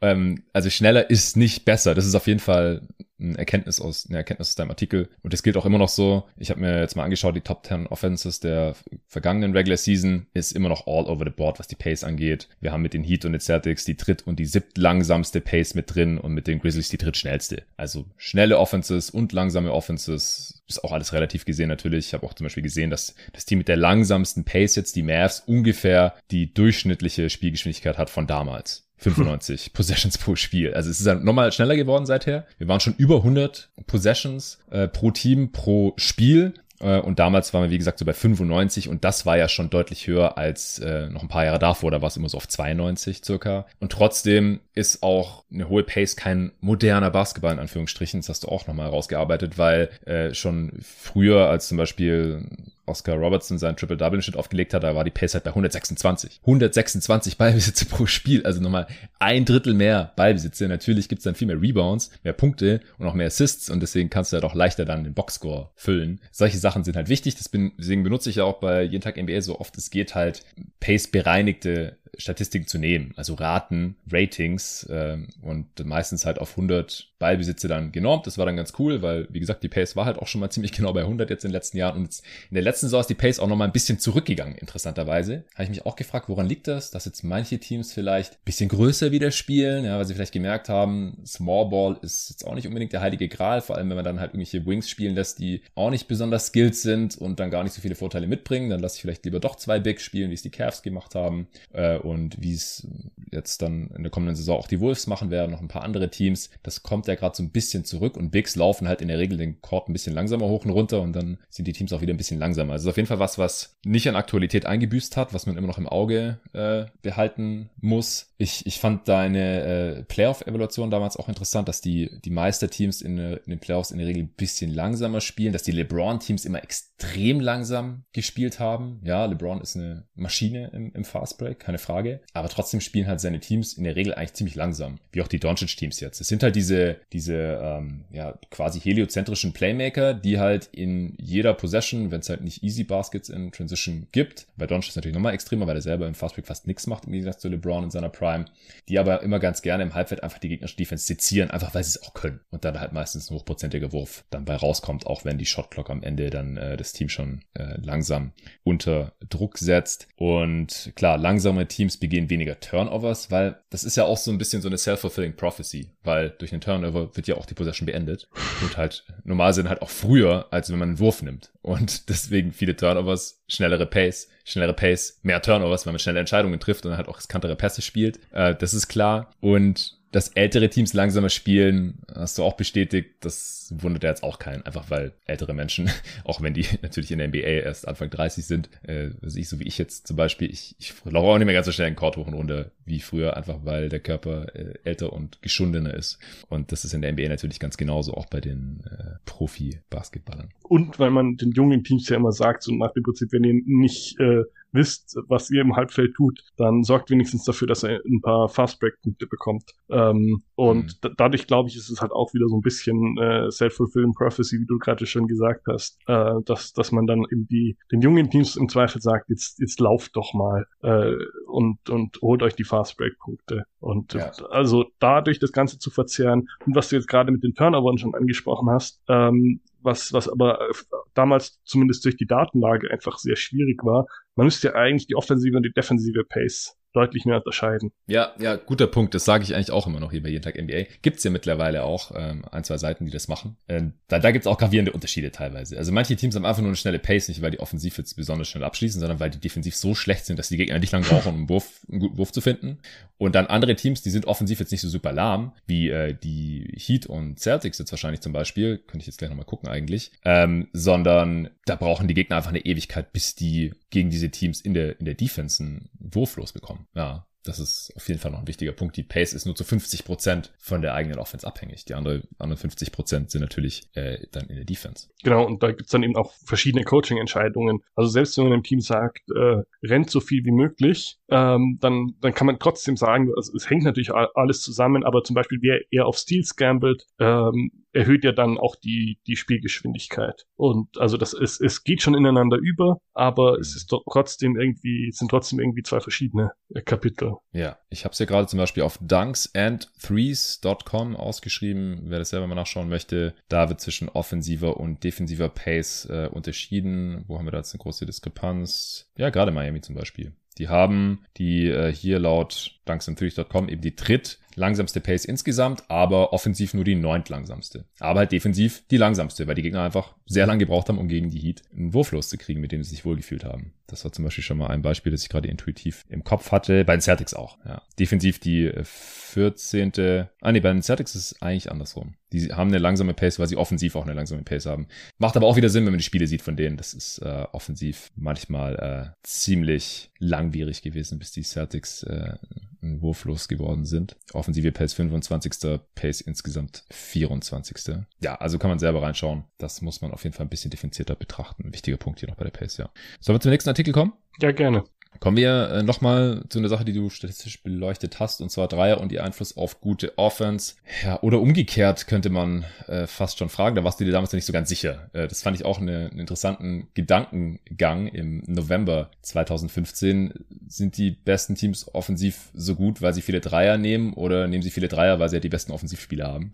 Ähm, also schneller ist nicht besser. Das ist auf jeden Fall ein Erkenntnis aus, eine Erkenntnis aus deinem Artikel. Und das gilt auch immer noch so. Ich habe mir jetzt mal angeschaut, die Top 10 Offenses der vergangenen Regular Season ist immer noch all over the board, was die Pace angeht. Wir haben mit den Heat und den Celtics die dritt- und die siebt langsamste Pace mit drin und mit den Grizzlies die drittschnellste. Also schnelle Offenses und langsame Offenses ist auch alles relativ gesehen natürlich. Ich habe auch zum Beispiel gesehen, dass das Team mit der langsamsten Pace jetzt, die Mavs, ungefähr die durchschnittliche Spielgeschwindigkeit hat von damals. 95 Possessions pro Spiel. Also es ist dann nochmal schneller geworden seither. Wir waren schon über 100 Possessions äh, pro Team pro Spiel. Äh, und damals waren wir, wie gesagt, so bei 95 und das war ja schon deutlich höher als äh, noch ein paar Jahre davor. Da war es immer so auf 92 circa. Und trotzdem ist auch eine hohe Pace kein moderner Basketball in Anführungsstrichen. Das hast du auch nochmal rausgearbeitet, weil äh, schon früher als zum Beispiel Oscar Robertson seinen Triple-Double-Schnitt aufgelegt hat, da war die Pace halt bei 126. 126 Ballbesitze pro Spiel, also nochmal ein Drittel mehr Ballbesitze. Natürlich gibt's dann viel mehr Rebounds, mehr Punkte und auch mehr Assists und deswegen kannst du halt auch leichter dann den Boxscore füllen. Solche Sachen sind halt wichtig, deswegen benutze ich ja auch bei jeden Tag NBA so oft es geht halt Pace-bereinigte Statistiken zu nehmen, also Raten, Ratings äh, und meistens halt auf 100 Ballbesitze dann genormt. Das war dann ganz cool, weil, wie gesagt, die Pace war halt auch schon mal ziemlich genau bei 100 jetzt in den letzten Jahren und in der letzten Saison ist die Pace auch noch mal ein bisschen zurückgegangen, interessanterweise. Habe ich mich auch gefragt, woran liegt das, dass jetzt manche Teams vielleicht ein bisschen größer wieder spielen, ja, weil sie vielleicht gemerkt haben, Small Ball ist jetzt auch nicht unbedingt der heilige Gral, vor allem wenn man dann halt irgendwelche Wings spielen lässt, die auch nicht besonders skilled sind und dann gar nicht so viele Vorteile mitbringen, dann lasse ich vielleicht lieber doch zwei Bigs spielen, wie es die Cavs gemacht haben äh, und wie es jetzt dann in der kommenden Saison auch die Wolves machen werden, noch ein paar andere Teams. Das kommt ja gerade so ein bisschen zurück und Bigs laufen halt in der Regel den Court ein bisschen langsamer hoch und runter und dann sind die Teams auch wieder ein bisschen langsamer. Also auf jeden Fall was, was nicht an Aktualität eingebüßt hat, was man immer noch im Auge äh, behalten muss. Ich, ich fand deine äh, Playoff-Evaluation damals auch interessant, dass die, die Meisterteams in, in den Playoffs in der Regel ein bisschen langsamer spielen, dass die LeBron-Teams immer extrem langsam gespielt haben. Ja, LeBron ist eine Maschine im, im Fastbreak, keine Frage. Aber trotzdem spielen halt seine Teams in der Regel eigentlich ziemlich langsam. Wie auch die Doncic-Teams jetzt. Es sind halt diese, diese ähm, ja, quasi heliozentrischen Playmaker, die halt in jeder Possession, wenn es halt nicht Easy Baskets in Transition gibt, bei Doncic natürlich nochmal extremer, weil er selber im Fastbreak fast nichts macht, im Gegensatz zu LeBron in seiner Prime, die aber immer ganz gerne im Halbfeld einfach die gegnerische Defense sezieren, einfach weil sie es auch können. Und dann halt meistens ein hochprozentiger Wurf dann bei rauskommt, auch wenn die Shotclock am Ende dann äh, das Team schon äh, langsam unter Druck setzt. Und klar, langsame Teams begehen weniger Turnovers, weil das ist ja auch so ein bisschen so eine self-fulfilling prophecy, weil durch einen Turnover wird ja auch die Possession beendet und halt normal sind halt auch früher, als wenn man einen Wurf nimmt. Und deswegen viele Turnovers, schnellere Pace, schnellere Pace, mehr Turnovers, weil man schnelle Entscheidungen trifft und halt auch riskantere Pässe spielt. Äh, das ist klar. Und dass ältere Teams langsamer spielen, hast du auch bestätigt. Das wundert ja jetzt auch keinen, einfach weil ältere Menschen, auch wenn die natürlich in der NBA erst Anfang 30 sind, äh, also ich, so wie ich jetzt zum Beispiel, ich, ich laufe auch nicht mehr ganz so schnell in Court hoch und runter wie früher, einfach weil der Körper äh, älter und geschundener ist. Und das ist in der NBA natürlich ganz genauso, auch bei den äh, Profi-Basketballern. Und weil man den jungen Teams ja immer sagt, so nach dem Prinzip, wenn ihr nicht äh, wisst, was ihr im Halbfeld tut, dann sorgt wenigstens dafür, dass er ein paar Fastbreak-Punkte bekommt. Ähm, und mhm. dadurch, glaube ich, ist es halt auch wieder so ein bisschen äh, self-fulfilling prophecy, wie du gerade schon gesagt hast, äh, dass, dass man dann eben die, den jungen Teams im Zweifel sagt, jetzt, jetzt lauft doch mal äh, und, und holt euch die Fastbreak-Punkte. Und ja. also dadurch das Ganze zu verzehren und was du jetzt gerade mit den Turnovern schon angesprochen hast, ähm, was, was aber äh, damals zumindest durch die Datenlage einfach sehr schwierig war. Man müsste ja eigentlich die offensive und die defensive Pace deutlich mehr unterscheiden. Ja, ja, guter Punkt. Das sage ich eigentlich auch immer noch hier bei Jeden Tag NBA. Gibt's ja mittlerweile auch ähm, ein, zwei Seiten, die das machen. Ähm, da da gibt's auch gravierende Unterschiede teilweise. Also manche Teams haben einfach nur eine schnelle Pace, nicht weil die offensiv jetzt besonders schnell abschließen, sondern weil die defensiv so schlecht sind, dass die Gegner nicht lange brauchen, um einen, Wurf, einen guten Wurf zu finden. Und dann andere Teams, die sind offensiv jetzt nicht so super lahm, wie äh, die Heat und Celtics jetzt wahrscheinlich zum Beispiel. Könnte ich jetzt gleich nochmal gucken eigentlich. Ähm, sondern da brauchen die Gegner einfach eine Ewigkeit, bis die gegen diese Teams in der, in der Defense einen Wurf losbekommen. Ja, das ist auf jeden Fall noch ein wichtiger Punkt. Die Pace ist nur zu 50 Prozent von der eigenen Offense abhängig. Die andere, anderen 50 Prozent sind natürlich äh, dann in der Defense. Genau, und da gibt's dann eben auch verschiedene Coaching-Entscheidungen. Also selbst wenn man einem Team sagt, äh, rennt so viel wie möglich, ähm, dann, dann kann man trotzdem sagen, also es hängt natürlich alles zusammen, aber zum Beispiel wer eher auf Steals gambelt, ähm, erhöht ja dann auch die, die Spielgeschwindigkeit. Und also das ist, es geht schon ineinander über, aber es ist trotzdem irgendwie, es sind trotzdem irgendwie zwei verschiedene äh, Kapitel. Ja, ich habe es ja gerade zum Beispiel auf dunksandthrees.com ausgeschrieben, wer das selber mal nachschauen möchte. Da wird zwischen offensiver und defensiver Pace äh, unterschieden. Wo haben wir da jetzt eine große Diskrepanz? Ja, gerade Miami zum Beispiel. Die haben die äh, hier laut dunksandthrees.com eben die dritt langsamste Pace insgesamt, aber offensiv nur die neunt langsamste. Aber halt defensiv die langsamste, weil die Gegner einfach sehr lange gebraucht haben, um gegen die Heat einen Wurf loszukriegen, mit dem sie sich wohlgefühlt haben. Das war zum Beispiel schon mal ein Beispiel, das ich gerade intuitiv im Kopf hatte. Bei den Celtics auch. Ja. Defensiv die 14. Äh, ah nee, bei den Celtics ist es eigentlich andersrum. Die haben eine langsame Pace, weil sie offensiv auch eine langsame Pace haben. Macht aber auch wieder Sinn, wenn man die Spiele sieht von denen. Das ist äh, offensiv manchmal äh, ziemlich langwierig gewesen, bis die Celtics äh, wurflos geworden sind. Offensive Pace 25. Pace insgesamt 24. Ja, also kann man selber reinschauen. Das muss man auf jeden Fall ein bisschen differenzierter betrachten. Ein wichtiger Punkt hier noch bei der Pace, ja. Sollen wir zum nächsten Artikel kommen? Ja, gerne. Kommen wir äh, nochmal zu einer Sache, die du statistisch beleuchtet hast, und zwar Dreier und ihr Einfluss auf gute Offense. Ja, oder umgekehrt könnte man äh, fast schon fragen, da warst du dir damals noch nicht so ganz sicher. Äh, das fand ich auch eine, einen interessanten Gedankengang im November 2015. Sind die besten Teams offensiv so gut, weil sie viele Dreier nehmen, oder nehmen sie viele Dreier, weil sie ja die besten Offensivspieler haben?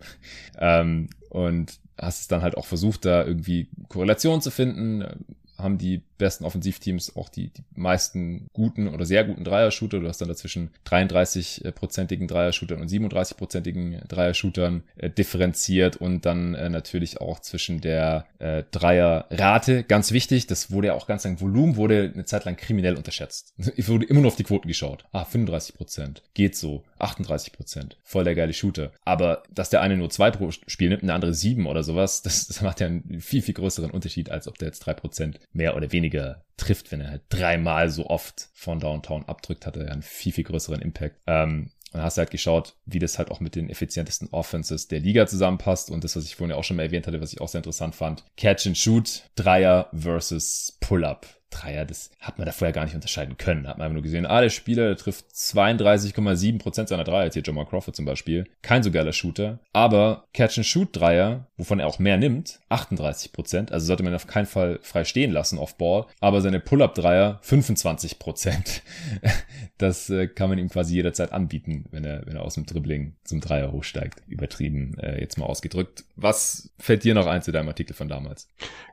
Ähm, und hast es dann halt auch versucht, da irgendwie Korrelation zu finden haben die besten Offensivteams auch die, die meisten guten oder sehr guten Dreier-Shooter. Du hast dann dazwischen 33-prozentigen Dreier-Shootern und 37-prozentigen Dreier-Shootern äh, differenziert und dann äh, natürlich auch zwischen der äh, Dreier-Rate. Ganz wichtig, das wurde ja auch ganz lang, Volumen wurde eine Zeit lang kriminell unterschätzt. Ich wurde immer nur auf die Quoten geschaut. Ah, 35 Prozent. Geht so. 38 Prozent. Voll der geile Shooter. Aber dass der eine nur zwei pro Spiel nimmt und der andere sieben oder sowas, das, das macht ja einen viel, viel größeren Unterschied, als ob der jetzt drei Prozent mehr oder weniger trifft, wenn er halt dreimal so oft von Downtown abdrückt, hat er einen viel, viel größeren Impact. Ähm, und hast halt geschaut, wie das halt auch mit den effizientesten Offenses der Liga zusammenpasst. Und das, was ich vorhin auch schon mal erwähnt hatte, was ich auch sehr interessant fand. Catch and Shoot, Dreier versus Pull-Up. Dreier, das hat man da vorher gar nicht unterscheiden können. Hat man einfach nur gesehen, ah, der Spieler der trifft 32,7% seiner Dreier, jetzt hier Jamal Crawford zum Beispiel. Kein so geiler Shooter. Aber Catch-and-Shoot-Dreier, wovon er auch mehr nimmt, 38%. Also sollte man auf keinen Fall frei stehen lassen auf Ball. Aber seine Pull-Up-Dreier, 25%. Das äh, kann man ihm quasi jederzeit anbieten, wenn er, wenn er aus dem Dribbling zum Dreier hochsteigt. Übertrieben, äh, jetzt mal ausgedrückt. Was fällt dir noch ein zu deinem Artikel von damals?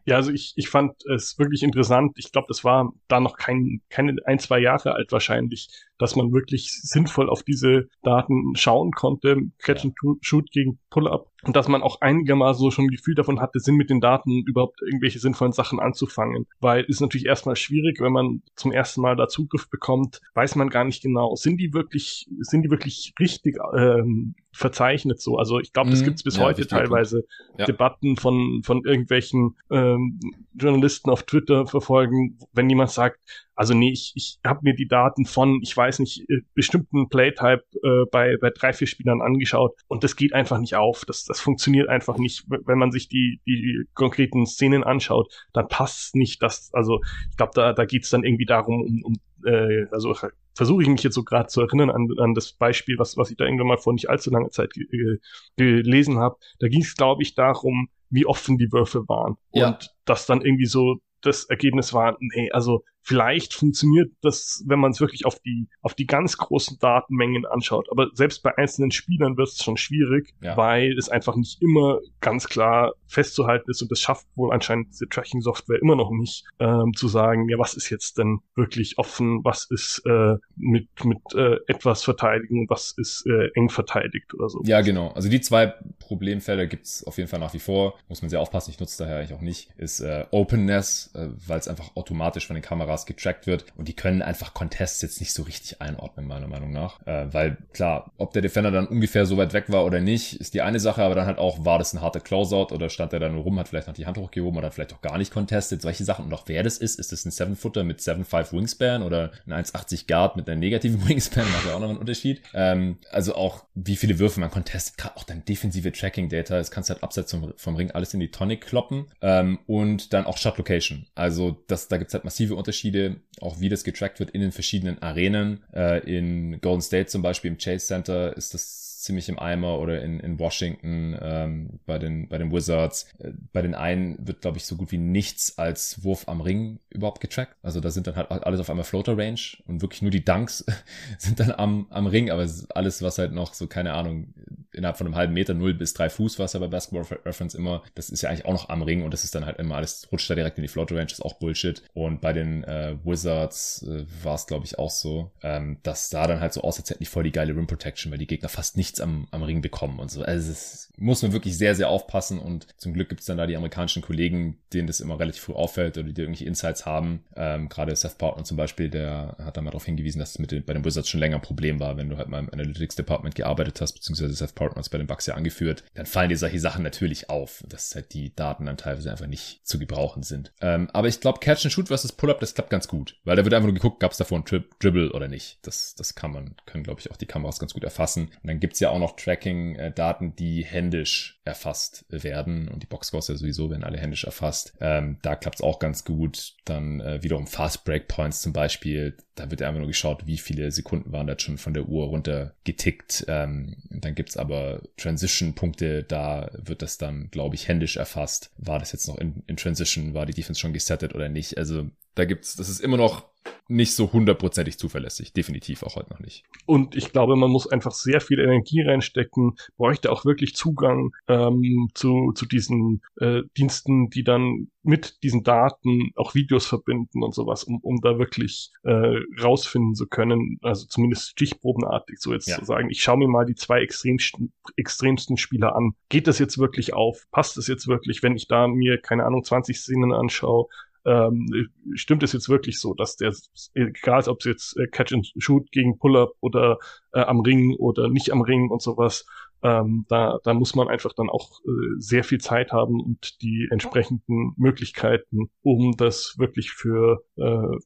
Ja, also ich, ich fand es wirklich interessant. Ich glaube, das war da noch kein, keine ein, zwei Jahre alt wahrscheinlich, dass man wirklich sinnvoll auf diese Daten schauen konnte. Catch and Shoot gegen Pull-Up. und dass man auch einigermaßen so schon ein Gefühl davon hatte, sind mit den Daten überhaupt irgendwelche sinnvollen Sachen anzufangen. Weil es ist natürlich erstmal schwierig, wenn man zum ersten Mal da Zugriff bekommt, weiß man gar nicht genau, sind die wirklich, sind die wirklich richtig ähm, verzeichnet so. Also ich glaube, das mhm. gibt es bis ja, heute teilweise ja. Debatten von, von irgendwelchen ähm, Journalisten auf Twitter verfolgen, wenn jemand sagt, also nee, ich, ich habe mir die Daten von, ich weiß nicht, äh, bestimmten Playtype äh, bei, bei drei, vier Spielern angeschaut und das geht einfach nicht auf. Das, das funktioniert einfach nicht. Wenn man sich die, die konkreten Szenen anschaut, dann passt nicht das. Also ich glaube, da, da geht es dann irgendwie darum, um, um äh, also versuche ich mich jetzt so gerade zu erinnern an, an das Beispiel, was, was ich da irgendwann mal vor nicht allzu langer Zeit ge gelesen habe. Da ging es, glaube ich, darum, wie offen die Würfe waren. Ja. Und das dann irgendwie so das Ergebnis war, nee, also Vielleicht funktioniert das, wenn man es wirklich auf die, auf die ganz großen Datenmengen anschaut. Aber selbst bei einzelnen Spielern wird es schon schwierig, ja. weil es einfach nicht immer ganz klar festzuhalten ist. Und das schafft wohl anscheinend diese Tracking-Software immer noch nicht, ähm, zu sagen, ja, was ist jetzt denn wirklich offen, was ist äh, mit, mit äh, etwas verteidigen, was ist äh, eng verteidigt oder so. Ja, genau. Also die zwei Problemfelder gibt's auf jeden Fall nach wie vor. Muss man sehr aufpassen, ich nutze daher eigentlich auch nicht. Ist äh, Openness, äh, weil es einfach automatisch von den Kameras Kameras getrackt wird und die können einfach Contests jetzt nicht so richtig einordnen, meiner Meinung nach. Äh, weil klar, ob der Defender dann ungefähr so weit weg war oder nicht, ist die eine Sache, aber dann halt auch, war das ein harter Closeout oder stand der da nur rum, hat vielleicht noch die Hand hochgehoben oder vielleicht auch gar nicht contestet, solche Sachen und auch wer das ist, ist das ein 7-Footer mit 7-5 Wingspan oder ein 1,80 Guard mit einer negativen Wingspan, macht ja auch noch einen Unterschied. Ähm, also auch, wie viele Würfe man contestet, gerade auch dann defensive Tracking-Data, das kannst du halt abseits vom, vom Ring alles in die Tonne kloppen ähm, und dann auch Shot Location. Also das, da gibt's halt massive Unterschiede Unterschiede, auch wie das getrackt wird in den verschiedenen Arenen. Äh, in Golden State zum Beispiel im Chase Center ist das ziemlich im Eimer oder in, in Washington ähm, bei, den, bei den Wizards. Äh, bei den einen wird, glaube ich, so gut wie nichts als Wurf am Ring überhaupt getrackt. Also da sind dann halt alles auf einmal Floater Range und wirklich nur die Dunks sind dann am, am Ring, aber alles, was halt noch so, keine Ahnung, innerhalb von einem halben Meter, null bis drei Fuß, was ja bei Basketball Reference immer, das ist ja eigentlich auch noch am Ring und das ist dann halt immer alles, rutscht da direkt in die Floater Range, ist auch Bullshit. Und bei den äh, Wizards äh, war es, glaube ich, auch so, ähm, dass da dann halt so aus, als hätten die voll die geile Rim Protection, weil die Gegner fast nichts am, am Ring bekommen und so. Also es muss man wirklich sehr, sehr aufpassen und zum Glück gibt es dann da die amerikanischen Kollegen, denen das immer relativ früh auffällt oder die irgendwelche Insights haben. Ähm, Gerade Seth Portman zum Beispiel, der hat da mal darauf hingewiesen, dass es mit den, bei den Wizards schon länger ein Problem war, wenn du halt mal im Analytics Department gearbeitet hast, beziehungsweise Seth Portman hat bei den Bucks ja angeführt, dann fallen dir solche Sachen natürlich auf, dass halt die Daten dann teilweise einfach nicht zu gebrauchen sind. Ähm, aber ich glaube, Catch and Shoot versus Pull-Up, das klappt ganz gut, weil da wird einfach nur geguckt, gab es davor einen Dribble oder nicht. Das, das kann man, können glaube ich auch die Kameras ganz gut erfassen. Und dann gibt's ja auch noch Tracking-Daten, die händisch erfasst werden und die Boxscores ja sowieso werden alle händisch erfasst. Ähm, da klappt's auch ganz gut. Dann äh, wiederum Fast Break Points zum Beispiel. Da wird einfach nur geschaut, wie viele Sekunden waren da schon von der Uhr runter getickt. Ähm, dann gibt's aber Transition-Punkte, da wird das dann, glaube ich, händisch erfasst. War das jetzt noch in, in Transition, war die Defense schon gesettet oder nicht? Also da gibt's, das ist immer noch nicht so hundertprozentig zuverlässig. Definitiv auch heute noch nicht. Und ich glaube, man muss einfach sehr viel Energie reinstecken, bräuchte auch wirklich Zugang ähm, zu, zu diesen äh, Diensten, die dann mit diesen Daten auch Videos verbinden und sowas, um, um da wirklich äh, rausfinden zu können, also zumindest stichprobenartig so jetzt ja. zu sagen, ich schaue mir mal die zwei extremsten, extremsten Spieler an. Geht das jetzt wirklich auf? Passt das jetzt wirklich, wenn ich da mir, keine Ahnung, 20 Szenen anschaue? Ähm, stimmt es jetzt wirklich so, dass der, egal ob es jetzt äh, Catch and Shoot gegen Pull-Up oder äh, am Ring oder nicht am Ring und sowas, ähm, da, da muss man einfach dann auch äh, sehr viel Zeit haben und die entsprechenden Möglichkeiten, um das wirklich für äh,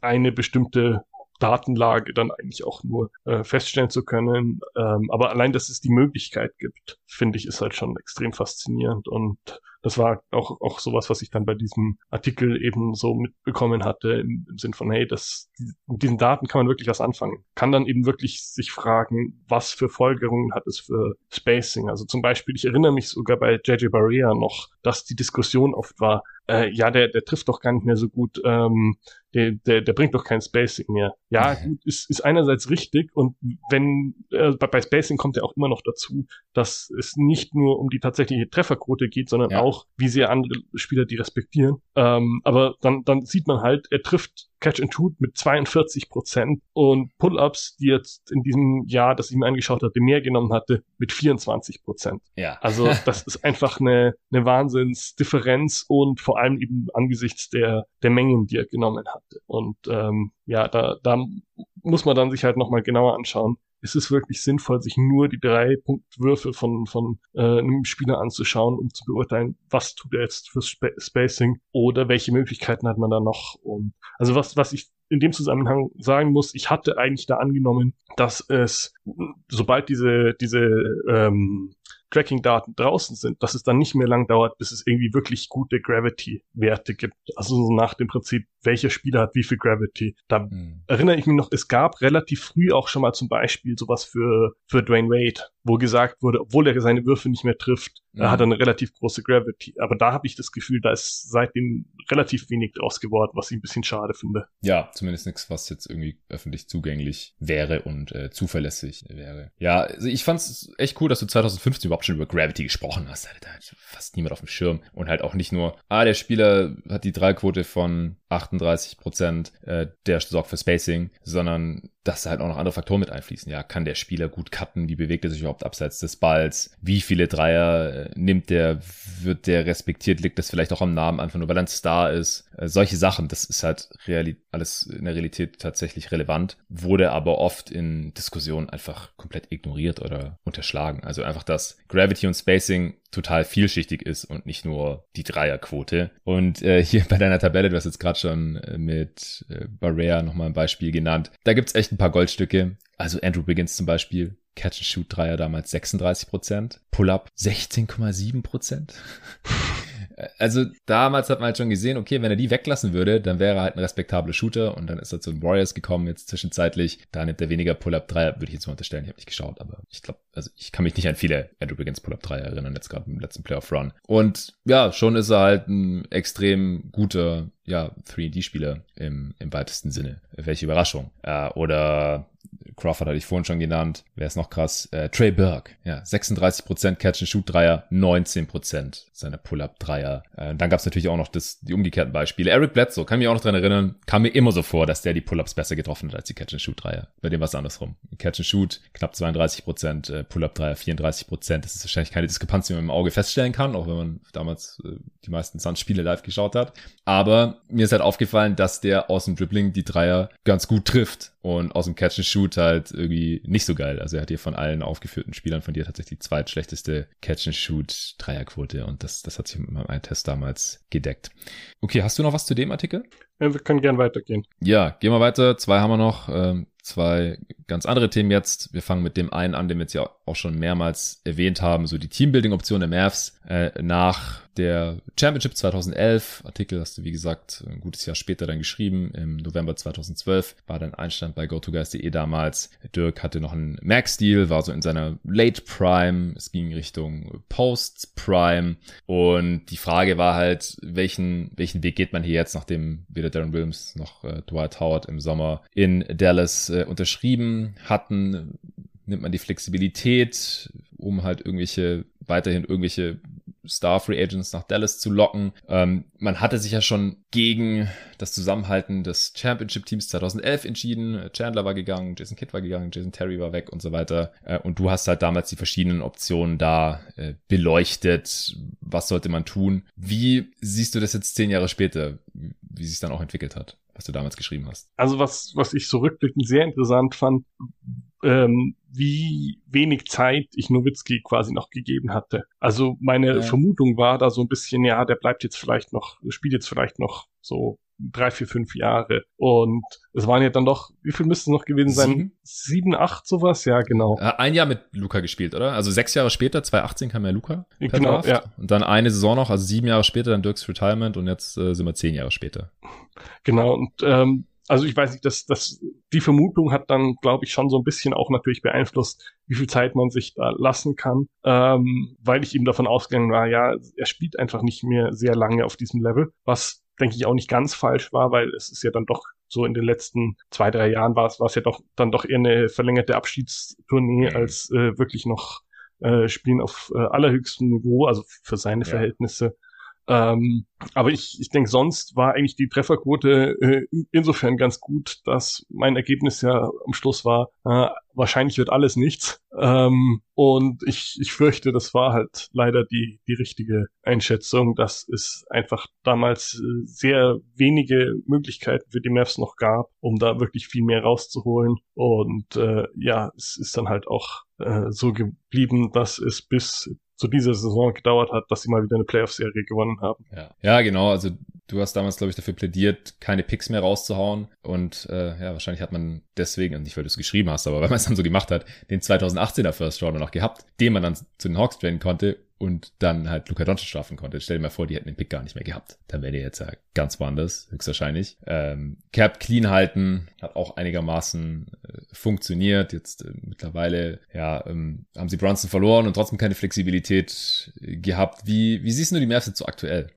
eine bestimmte Datenlage dann eigentlich auch nur äh, feststellen zu können. Ähm, aber allein, dass es die Möglichkeit gibt, finde ich, ist halt schon extrem faszinierend und das war auch, auch sowas, was ich dann bei diesem Artikel eben so mitbekommen hatte, im, im Sinn von, hey, das, mit diesen Daten kann man wirklich was anfangen. Kann dann eben wirklich sich fragen, was für Folgerungen hat es für Spacing. Also zum Beispiel, ich erinnere mich sogar bei JJ Barrea noch, dass die Diskussion oft war, äh, ja, der, der trifft doch gar nicht mehr so gut, ähm, der, der, der bringt doch kein Spacing mehr. Ja, gut, ist, ist einerseits richtig und wenn, äh, bei, bei Spacing kommt ja auch immer noch dazu, dass es nicht nur um die tatsächliche Trefferquote geht, sondern ja. auch auch, wie sehr andere Spieler die respektieren. Ähm, aber dann, dann sieht man halt, er trifft Catch and Shoot mit 42 Prozent und Pull-ups, die jetzt in diesem Jahr, das ich mir angeschaut hatte, mehr genommen hatte, mit 24 Prozent. Ja. Also das ist einfach eine, eine Wahnsinnsdifferenz und vor allem eben angesichts der, der Mengen, die er genommen hatte. Und ähm, ja, da, da muss man dann sich halt nochmal genauer anschauen, ist es wirklich sinnvoll, sich nur die drei Punktwürfe von, von äh, einem Spieler anzuschauen, um zu beurteilen, was tut er jetzt für Sp Spacing oder welche Möglichkeiten hat man da noch. Und also was, was ich in dem Zusammenhang sagen muss, ich hatte eigentlich da angenommen, dass es, sobald diese, diese ähm, Tracking-Daten draußen sind, dass es dann nicht mehr lang dauert, bis es irgendwie wirklich gute Gravity-Werte gibt. Also so nach dem Prinzip, welcher Spieler hat wie viel Gravity. Da mhm. erinnere ich mich noch, es gab relativ früh auch schon mal zum Beispiel sowas für, für Dwayne Wade, wo gesagt wurde, obwohl er seine Würfe nicht mehr trifft, mhm. er hat eine relativ große Gravity. Aber da habe ich das Gefühl, da ist seitdem relativ wenig draus geworden, was ich ein bisschen schade finde. Ja, zumindest nichts, was jetzt irgendwie öffentlich zugänglich wäre und äh, zuverlässig wäre. Ja, also ich fand es echt cool, dass du 2015 überhaupt schon über Gravity gesprochen hast. Da hat fast niemand auf dem Schirm. Und halt auch nicht nur, ah, der Spieler hat die Dreiquote von 38 Prozent, äh, der sorgt für Spacing, sondern dass halt auch noch andere Faktoren mit einfließen. Ja, kann der Spieler gut cutten? Wie bewegt er sich überhaupt abseits des Balls? Wie viele Dreier äh, nimmt der? Wird der respektiert? Liegt das vielleicht auch am Namen einfach nur, weil er ein Star ist? Äh, solche Sachen, das ist halt alles in der Realität tatsächlich relevant, wurde aber oft in Diskussionen einfach komplett ignoriert oder unterschlagen. Also einfach, dass Gravity und Spacing total vielschichtig ist und nicht nur die Dreierquote. Und äh, hier bei deiner Tabelle, du hast jetzt gerade schon äh, mit äh, Barrea nochmal ein Beispiel genannt, da gibt's echt ein paar Goldstücke. Also Andrew Wiggins zum Beispiel, Catch-and-Shoot-Dreier damals 36%, Pull-Up 16,7%. Also damals hat man halt schon gesehen, okay, wenn er die weglassen würde, dann wäre er halt ein respektabler Shooter und dann ist er zu den Warriors gekommen jetzt zwischenzeitlich. Da nimmt er weniger Pull-Up-Dreier, würde ich jetzt mal unterstellen. Ich habe nicht geschaut, aber ich glaube, also ich kann mich nicht an viele Andrew Wiggins Pull-Up-Dreier erinnern, jetzt gerade im letzten Playoff-Run. Und ja, schon ist er halt ein extrem guter, ja, 3D-Spieler im, im weitesten Sinne. Welche Überraschung. Äh, oder Crawford hatte ich vorhin schon genannt. Wer ist noch krass? Äh, Trey Burke. Ja, 36% Catch-and-Shoot-Dreier, 19% seine Pull-Up-Dreier. Äh, dann gab es natürlich auch noch das, die umgekehrten Beispiele. Eric Bledsoe, kann mich auch noch dran erinnern, kam mir immer so vor, dass der die Pull-Ups besser getroffen hat als die Catch-and-Shoot-Dreier. Bei dem war es andersrum. Catch-and-Shoot knapp 32%, äh, Pull-Up-Dreier 34%. Das ist wahrscheinlich keine Diskrepanz, die man im Auge feststellen kann, auch wenn man damals äh, die meisten Suns-Spiele live geschaut hat. Aber mir ist halt aufgefallen, dass der aus dem Dribbling die Dreier ganz gut trifft und aus dem Catch halt irgendwie nicht so geil. Also er hat hier von allen aufgeführten Spielern von dir tatsächlich die zweitschlechteste Catch and Shoot Dreierquote und das, das hat sich mit meinem Test damals gedeckt. Okay, hast du noch was zu dem Artikel? Ja, wir können gern weitergehen. Ja, gehen wir weiter. Zwei haben wir noch. Ähm, zwei ganz andere Themen jetzt. Wir fangen mit dem einen an, den wir jetzt ja auch schon mehrmals erwähnt haben, so die Teambuilding-Option der Mavs äh, nach der Championship 2011. Artikel hast du, wie gesagt, ein gutes Jahr später dann geschrieben. Im November 2012 war dann Einstand bei GoToGuys.de damals. Dirk hatte noch einen Max-Deal, war so in seiner Late Prime. Es ging Richtung Post Prime. Und die Frage war halt, welchen, welchen Weg geht man hier jetzt, nachdem weder Darren Williams noch äh, Dwight Howard im Sommer in Dallas äh, unterschrieben hatten? Nimmt man die Flexibilität, um halt irgendwelche, weiterhin irgendwelche Star Free Agents nach Dallas zu locken. Ähm, man hatte sich ja schon gegen das Zusammenhalten des Championship Teams 2011 entschieden. Chandler war gegangen, Jason Kidd war gegangen, Jason Terry war weg und so weiter. Äh, und du hast halt damals die verschiedenen Optionen da äh, beleuchtet. Was sollte man tun? Wie siehst du das jetzt zehn Jahre später, wie sich dann auch entwickelt hat? was du damals geschrieben hast. Also was, was ich zurückblickend sehr interessant fand, ähm, wie wenig Zeit ich Nowitzki quasi noch gegeben hatte. Also meine ja. Vermutung war da so ein bisschen, ja, der bleibt jetzt vielleicht noch, spielt jetzt vielleicht noch so drei, vier, fünf Jahre. Und es waren ja dann doch, wie viel müsste es noch gewesen sein? Sieben, Sieben acht, sowas? Ja, genau. Äh, ein Jahr mit Luca gespielt, oder? Also sechs Jahre später, 2018 kam ja Luca. Genau, Draft. ja. Und dann eine Saison noch, also sieben Jahre später dann Dirks Retirement und jetzt äh, sind wir zehn Jahre später. Genau, und ähm, also ich weiß nicht, dass das die Vermutung hat dann, glaube ich, schon so ein bisschen auch natürlich beeinflusst, wie viel Zeit man sich da lassen kann, ähm, weil ich eben davon ausgegangen war, ja, er spielt einfach nicht mehr sehr lange auf diesem Level, was denke ich auch nicht ganz falsch war, weil es ist ja dann doch so in den letzten zwei, drei Jahren war es, war es ja doch dann doch eher eine verlängerte Abschiedstournee mhm. als äh, wirklich noch äh, Spielen auf äh, allerhöchstem Niveau, also für seine ja. Verhältnisse. Ähm, aber ich, ich denke, sonst war eigentlich die Trefferquote äh, insofern ganz gut, dass mein Ergebnis ja am Schluss war, äh, wahrscheinlich wird alles nichts. Ähm, und ich, ich fürchte, das war halt leider die, die richtige Einschätzung, dass es einfach damals äh, sehr wenige Möglichkeiten für die Mavs noch gab, um da wirklich viel mehr rauszuholen. Und äh, ja, es ist dann halt auch äh, so geblieben, dass es bis zu dieser Saison gedauert hat, dass sie mal wieder eine Playoff-Serie gewonnen haben. Ja. ja, genau. Also du hast damals, glaube ich, dafür plädiert, keine Picks mehr rauszuhauen. Und äh, ja, wahrscheinlich hat man deswegen, nicht weil du es geschrieben hast, aber weil man es dann so gemacht hat, den 2018er First Rounder noch gehabt, den man dann zu den Hawks trainen konnte und dann halt Luca Doncic strafen konnte. Stell dir mal vor, die hätten den Pick gar nicht mehr gehabt. Dann wäre der jetzt ja ganz woanders, höchstwahrscheinlich. Ähm, Cap clean halten hat auch einigermaßen äh, funktioniert. Jetzt äh, mittlerweile, ja, ähm, haben sie Brunson verloren und trotzdem keine Flexibilität äh, gehabt. Wie, wie siehst du die Mavs jetzt so aktuell?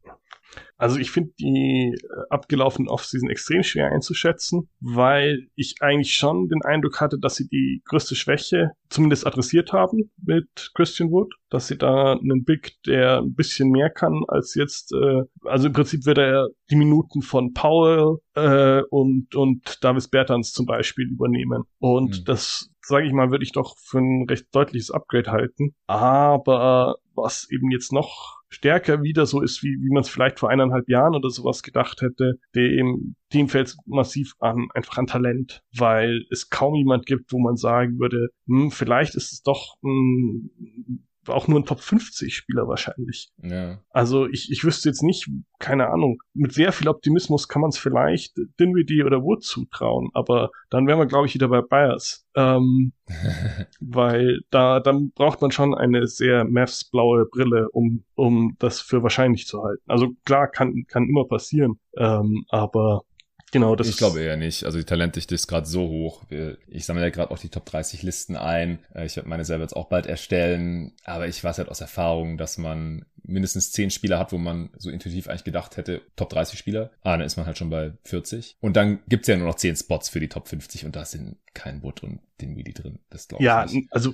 Also ich finde die äh, abgelaufenen Offseason extrem schwer einzuschätzen, weil ich eigentlich schon den Eindruck hatte, dass sie die größte Schwäche zumindest adressiert haben mit Christian Wood, dass sie da einen Big, der ein bisschen mehr kann als jetzt, äh, also im Prinzip wird er die Minuten von Powell äh, und, und Davis Bertans zum Beispiel übernehmen. Und mhm. das sage ich mal, würde ich doch für ein recht deutliches Upgrade halten. Aber was eben jetzt noch stärker wieder so ist, wie, wie man es vielleicht vor eineinhalb Jahren oder sowas gedacht hätte, dem Team fällt massiv an, einfach an Talent, weil es kaum jemand gibt, wo man sagen würde, hm, vielleicht ist es doch ein auch nur ein Top 50 Spieler wahrscheinlich. Ja. Also ich, ich wüsste jetzt nicht, keine Ahnung, mit sehr viel Optimismus kann man es vielleicht Dinwiddie oder Wood zutrauen, aber dann wären wir, glaube ich, wieder bei Bias. Ähm, weil da, dann braucht man schon eine sehr Mavs blaue Brille, um, um das für wahrscheinlich zu halten. Also klar, kann, kann immer passieren, ähm, aber Genau, das Ich glaube eher nicht. Also die Talentdichte ist gerade so hoch. Ich sammle ja gerade auch die Top 30 Listen ein. Äh, ich werde meine selber jetzt auch bald erstellen. Aber ich weiß halt aus Erfahrung, dass man mindestens zehn Spieler hat, wo man so intuitiv eigentlich gedacht hätte, Top 30 Spieler. Ah, dann ist man halt schon bei 40. Und dann gibt's ja nur noch zehn Spots für die Top 50 und da sind kein Wood und den Midi drin. Das glaube ja, ich. Ja, also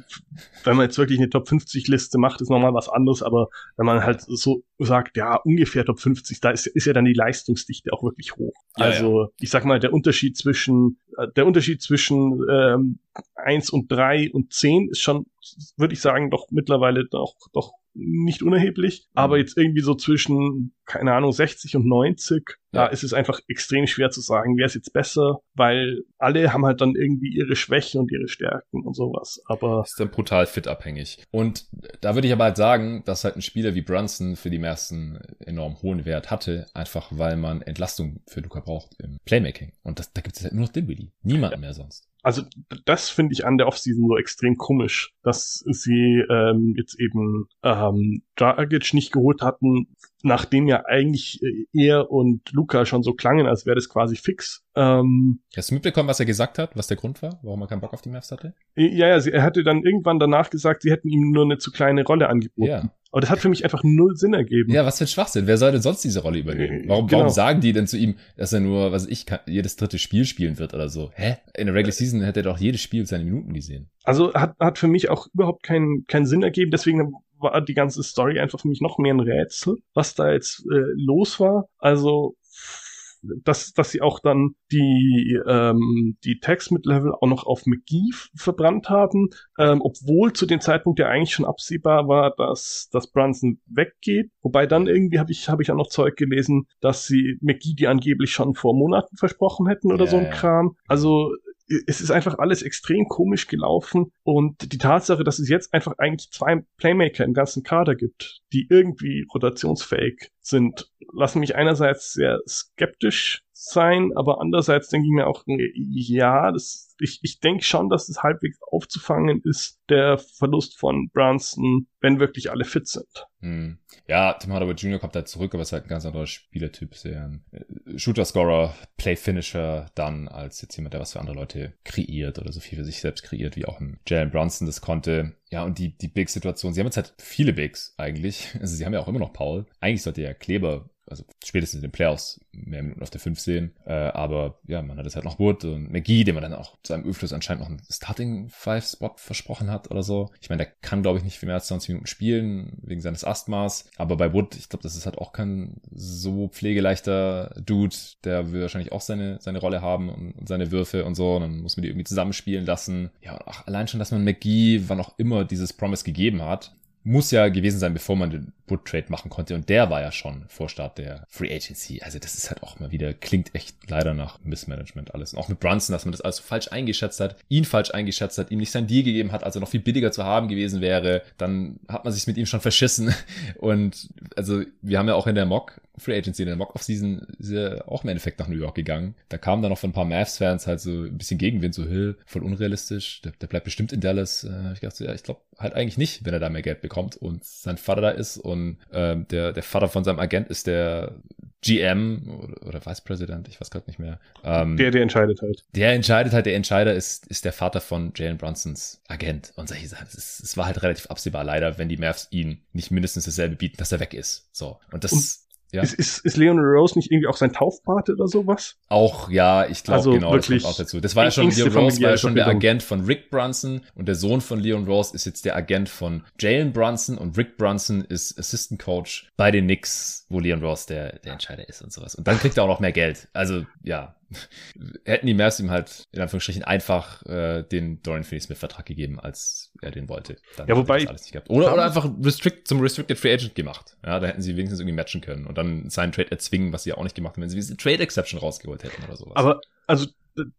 wenn man jetzt wirklich eine Top 50 Liste macht, ist nochmal was anderes, aber wenn man halt so sagt, ja, ungefähr Top 50, da ist, ist ja dann die Leistungsdichte auch wirklich hoch. Ja, also ja. ich sag mal, der Unterschied zwischen äh, der Unterschied zwischen ähm, 1 und 3 und 10 ist schon, würde ich sagen, doch mittlerweile doch, doch nicht unerheblich, aber mhm. jetzt irgendwie so zwischen, keine Ahnung, 60 und 90, ja. da ist es einfach extrem schwer zu sagen, wer ist jetzt besser, weil alle haben halt dann irgendwie ihre Schwächen und ihre Stärken und sowas, aber. Ist dann brutal fit abhängig. Und da würde ich aber halt sagen, dass halt ein Spieler wie Brunson für die meisten enorm hohen Wert hatte, einfach weil man Entlastung für Luca braucht im Playmaking. Und das, da gibt es halt nur noch Dinwiddie. Niemand ja. mehr sonst also das finde ich an der Offseason so extrem komisch, dass sie ähm, jetzt eben ähm, Dragic nicht geholt hatten, nachdem ja eigentlich äh, er und Luca schon so klangen, als wäre das quasi fix. Ähm, Hast du mitbekommen, was er gesagt hat, was der Grund war, warum er keinen Bock auf die Mavs hatte? Ja, ja, er hatte dann irgendwann danach gesagt, sie hätten ihm nur eine zu kleine Rolle angeboten. Ja. Aber das hat für mich einfach null Sinn ergeben. Ja, was für ein Schwachsinn. Wer soll denn sonst diese Rolle übernehmen? Äh, warum, genau. warum sagen die denn zu ihm, dass er nur, was ich, kann, jedes dritte Spiel spielen wird oder so? Hä? In der Regular Season hätte er doch jedes Spiel seine Minuten gesehen. Also hat, hat für mich auch überhaupt keinen keinen Sinn ergeben. Deswegen war die ganze Story einfach für mich noch mehr ein Rätsel, was da jetzt äh, los war. Also dass, dass sie auch dann die, ähm, die Tax-Mid-Level auch noch auf McGee verbrannt haben, ähm, obwohl zu dem Zeitpunkt ja eigentlich schon absehbar war, dass, dass Brunson weggeht. Wobei dann irgendwie habe ich, hab ich auch noch Zeug gelesen, dass sie McGee die angeblich schon vor Monaten versprochen hätten oder ja, so ein ja. Kram. Also es ist einfach alles extrem komisch gelaufen und die Tatsache, dass es jetzt einfach eigentlich zwei Playmaker im ganzen Kader gibt, die irgendwie rotationsfähig sind, lassen mich einerseits sehr skeptisch sein, aber andererseits denke ich mir auch, ja, das, ich, ich denke schon, dass es halbwegs aufzufangen ist, der Verlust von Brunson, wenn wirklich alle fit sind. Hm. Ja, Tim Hardaway Jr. kommt da zurück, aber ist halt ein ganz anderer Spielertyp, sehr ein äh, Shooter-Scorer, Play-Finisher dann als jetzt jemand, der was für andere Leute kreiert oder so viel für sich selbst kreiert, wie auch ein Jalen Brunson das konnte. Ja, und die, die Big-Situation, sie haben jetzt halt viele Bigs eigentlich. Also sie haben ja auch immer noch Paul. Eigentlich sollte ja Kleber also spätestens in den Playoffs mehr Minuten auf der 5 sehen. Äh, aber ja, man hat es halt noch Wood und McGee, dem man dann auch zu einem Überfluss anscheinend noch einen Starting Five Spot versprochen hat oder so. Ich meine, der kann, glaube ich, nicht viel mehr als 20 Minuten spielen, wegen seines Asthmas. Aber bei Wood, ich glaube, das ist halt auch kein so pflegeleichter Dude. Der will wahrscheinlich auch seine, seine Rolle haben und, und seine Würfe und so. Und dann muss man die irgendwie zusammenspielen lassen. Ja, und auch allein schon, dass man McGee, wann auch immer dieses Promise gegeben hat, muss ja gewesen sein, bevor man den Wood Trade machen konnte. Und der war ja schon vor Start der Free Agency. Also das ist halt auch mal wieder, klingt echt leider nach Missmanagement alles. Und auch mit Brunson, dass man das alles falsch eingeschätzt hat, ihn falsch eingeschätzt hat, ihm nicht sein Deal gegeben hat, als er noch viel billiger zu haben gewesen wäre. Dann hat man sich mit ihm schon verschissen. Und also wir haben ja auch in der Mock Free Agency, in der Mock Off-Season ist er auch im Endeffekt nach New York gegangen. Da kam dann noch von ein paar Mavs-Fans halt so ein bisschen Gegenwind, so Hill, voll unrealistisch. Der, der bleibt bestimmt in Dallas. Äh, ich dachte, ja, ich glaube halt eigentlich nicht, wenn er da mehr Geld bekommt und sein Vater da ist und ähm, der, der Vater von seinem Agent ist der GM oder, oder Vice President, ich weiß gerade nicht mehr. Ähm, der, der entscheidet halt. Der entscheidet halt, der Entscheider ist, ist der Vater von Jalen Brunsons Agent und solche Sachen. Es, es war halt relativ absehbar leider, wenn die Mavs ihn nicht mindestens dasselbe bieten, dass er weg ist. So. Und das, und ja. Ist, ist, ist Leon Rose nicht irgendwie auch sein Taufpate oder sowas? Auch, ja, ich glaube, also genau, das kommt auch dazu. Das war ja schon, Leon Rose war ja schon der Agent von Rick Brunson und der Sohn von Leon Rose ist jetzt der Agent von Jalen Brunson und Rick Brunson ist Assistant Coach bei den Knicks, wo Leon Rose der, der Entscheider ist und sowas. Und dann kriegt er auch noch mehr Geld. Also, ja, hätten die Mavs ihm halt in Anführungsstrichen einfach äh, den Dorian Finney-Smith Vertrag gegeben, als er den wollte. Dann ja, wobei alles nicht gehabt. Oder, oder einfach restrict, zum Restricted Free Agent gemacht. Ja, da hätten sie wenigstens irgendwie matchen können und dann seinen Trade erzwingen, was sie ja auch nicht gemacht haben, wenn sie diese Trade Exception rausgeholt hätten oder sowas. Aber also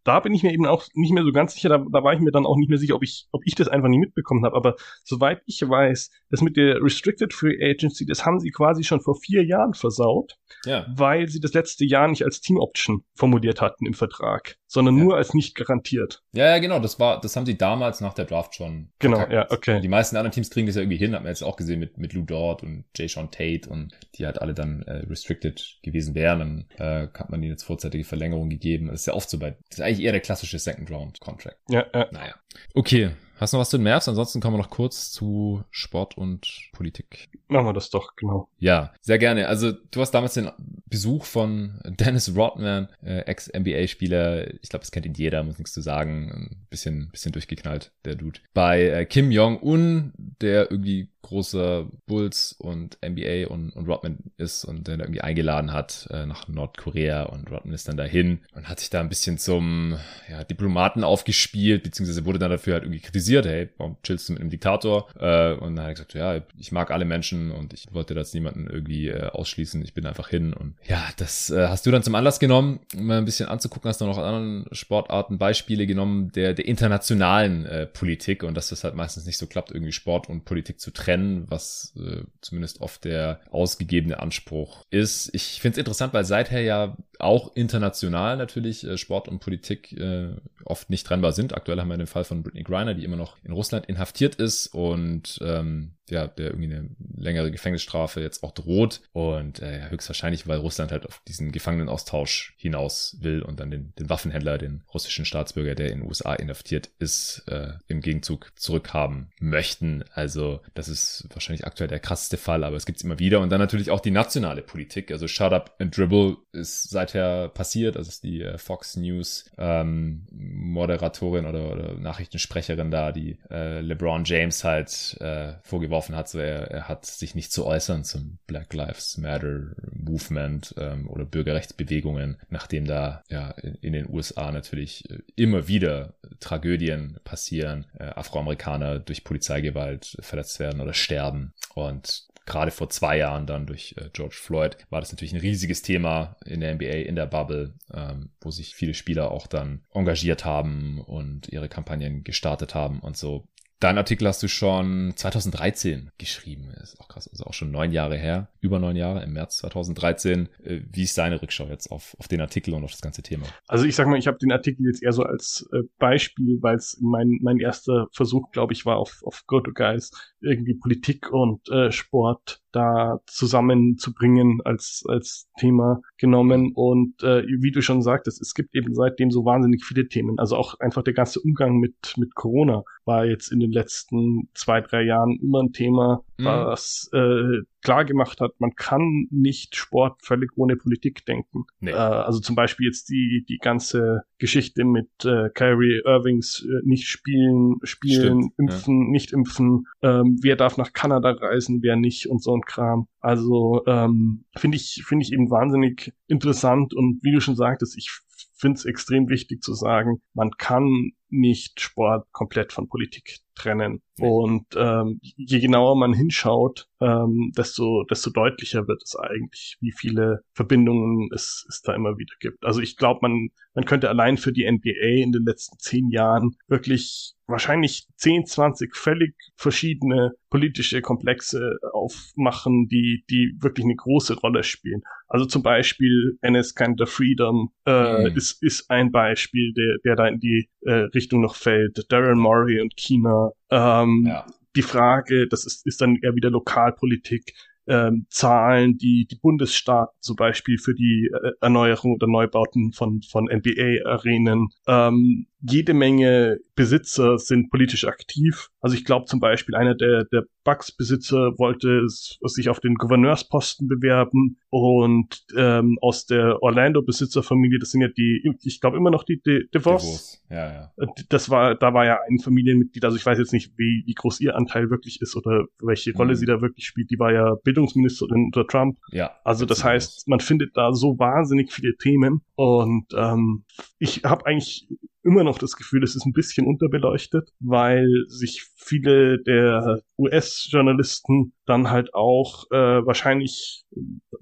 da bin ich mir eben auch nicht mehr so ganz sicher, da, da war ich mir dann auch nicht mehr sicher, ob ich, ob ich das einfach nicht mitbekommen habe. Aber soweit ich weiß, das mit der Restricted Free Agency, das haben sie quasi schon vor vier Jahren versaut, ja. weil sie das letzte Jahr nicht als Team Option formuliert hatten im Vertrag, sondern ja. nur als nicht garantiert. Ja, ja, genau, das war, das haben sie damals nach der Draft schon. Genau, verkackt. ja, okay. Die meisten anderen Teams kriegen das ja irgendwie hin, hat man jetzt auch gesehen mit, mit Lou Dort und Jay Sean Tate und die halt alle dann äh, restricted gewesen wären. Dann äh, hat man ihnen jetzt vorzeitige Verlängerung gegeben. Das ist ja oft so bei, das ist eigentlich eher der klassische Second Round Contract. Ja, ja. Naja. Okay, Hast du noch was zu den Mavs? Ansonsten kommen wir noch kurz zu Sport und Politik. Machen wir das doch, genau. Ja, sehr gerne. Also du hast damals den Besuch von Dennis Rodman, äh, Ex-NBA-Spieler. Ich glaube, das kennt ihn jeder, muss nichts zu sagen. Ein bisschen, bisschen durchgeknallt, der Dude. Bei äh, Kim Jong-un, der irgendwie großer Bulls und NBA und, und Rodman ist und der irgendwie eingeladen hat äh, nach Nordkorea und Rodman ist dann dahin und hat sich da ein bisschen zum ja, Diplomaten aufgespielt, beziehungsweise wurde dann dafür halt irgendwie kritisiert, hey, warum chillst du mit einem Diktator? Äh, und dann hat er gesagt, ja, ich mag alle Menschen und ich wollte das niemanden irgendwie äh, ausschließen, ich bin einfach hin und ja, das äh, hast du dann zum Anlass genommen, mal ein bisschen anzugucken, hast du noch anderen Sportarten Beispiele genommen der, der internationalen äh, Politik und dass das halt meistens nicht so klappt, irgendwie Sport und Politik zu trennen trennen, was äh, zumindest oft der ausgegebene Anspruch ist. Ich finde es interessant, weil seither ja auch international natürlich äh, Sport und Politik äh, oft nicht trennbar sind. Aktuell haben wir den Fall von Britney Griner, die immer noch in Russland inhaftiert ist und ähm, ja, der irgendwie eine längere Gefängnisstrafe jetzt auch droht. Und äh, höchstwahrscheinlich, weil Russland halt auf diesen Gefangenenaustausch hinaus will und dann den, den Waffenhändler, den russischen Staatsbürger, der in den USA inhaftiert ist, äh, im Gegenzug zurückhaben möchten. Also das ist wahrscheinlich aktuell der krasseste Fall, aber es gibt's immer wieder. Und dann natürlich auch die nationale Politik. Also Shut Up and Dribble ist seither passiert. Also ist die äh, Fox News ähm, Moderatorin oder, oder Nachrichtensprecherin da, die äh, LeBron James halt äh, vorgeworfen hat, so er, er hat sich nicht zu äußern zum Black Lives Matter Movement ähm, oder Bürgerrechtsbewegungen, nachdem da ja in, in den USA natürlich äh, immer wieder Tragödien passieren, äh, Afroamerikaner durch Polizeigewalt verletzt werden oder sterben. Und gerade vor zwei Jahren dann durch äh, George Floyd war das natürlich ein riesiges Thema in der NBA, in der Bubble, ähm, wo sich viele Spieler auch dann engagiert haben und ihre Kampagnen gestartet haben und so. Dein Artikel hast du schon 2013 geschrieben. Ist auch krass, also auch schon neun Jahre her, über neun Jahre, im März 2013. Äh, wie ist deine Rückschau jetzt auf, auf den Artikel und auf das ganze Thema? Also ich sag mal, ich habe den Artikel jetzt eher so als äh, Beispiel, weil es mein, mein erster Versuch, glaube ich, war auf, auf Go to Guys, irgendwie Politik und äh, Sport da zusammenzubringen als, als Thema genommen. Und äh, wie du schon sagtest, es gibt eben seitdem so wahnsinnig viele Themen. Also auch einfach der ganze Umgang mit, mit Corona war jetzt in den letzten zwei, drei Jahren immer ein Thema. mhm. was äh, klar gemacht hat, man kann nicht Sport völlig ohne Politik denken. Nee. Äh, also zum Beispiel jetzt die, die ganze Geschichte mit äh, Kyrie Irvings äh, nicht spielen, spielen, Stimmt, impfen, ja. nicht impfen, ähm, wer darf nach Kanada reisen, wer nicht und so ein Kram. Also ähm, finde ich, finde ich eben wahnsinnig interessant und wie du schon sagtest, ich finde es extrem wichtig zu sagen, man kann nicht Sport komplett von Politik trennen. Und ähm, je genauer man hinschaut, ähm, desto, desto deutlicher wird es eigentlich, wie viele Verbindungen es, es da immer wieder gibt. Also ich glaube, man, man könnte allein für die NBA in den letzten zehn Jahren wirklich wahrscheinlich 10, 20 völlig verschiedene politische Komplexe aufmachen, die, die wirklich eine große Rolle spielen. Also zum Beispiel NS Canada Freedom äh, mhm. ist, ist ein Beispiel, der, der da in die äh, Richtung noch fällt. Darren Murray und China. Ähm, ja. Die Frage, das ist, ist dann eher wieder Lokalpolitik, ähm, Zahlen, die die Bundesstaaten zum Beispiel für die äh, Erneuerung oder Neubauten von, von NBA-Arenen ähm, jede Menge Besitzer sind politisch aktiv. Also ich glaube zum Beispiel einer der, der Bucks-Besitzer wollte sich auf den Gouverneursposten bewerben und ähm, aus der Orlando-Besitzerfamilie, das sind ja die, ich glaube immer noch die De DeVos. Ja, ja. Das war, da war ja ein Familienmitglied, also ich weiß jetzt nicht, wie, wie groß ihr Anteil wirklich ist oder welche Rolle mhm. sie da wirklich spielt. Die war ja Bildungsministerin unter Trump. Ja. Also das heißt, man findet da so wahnsinnig viele Themen und ähm, ich habe eigentlich immer noch das Gefühl, es ist ein bisschen unterbeleuchtet, weil sich viele der US-Journalisten dann halt auch äh, wahrscheinlich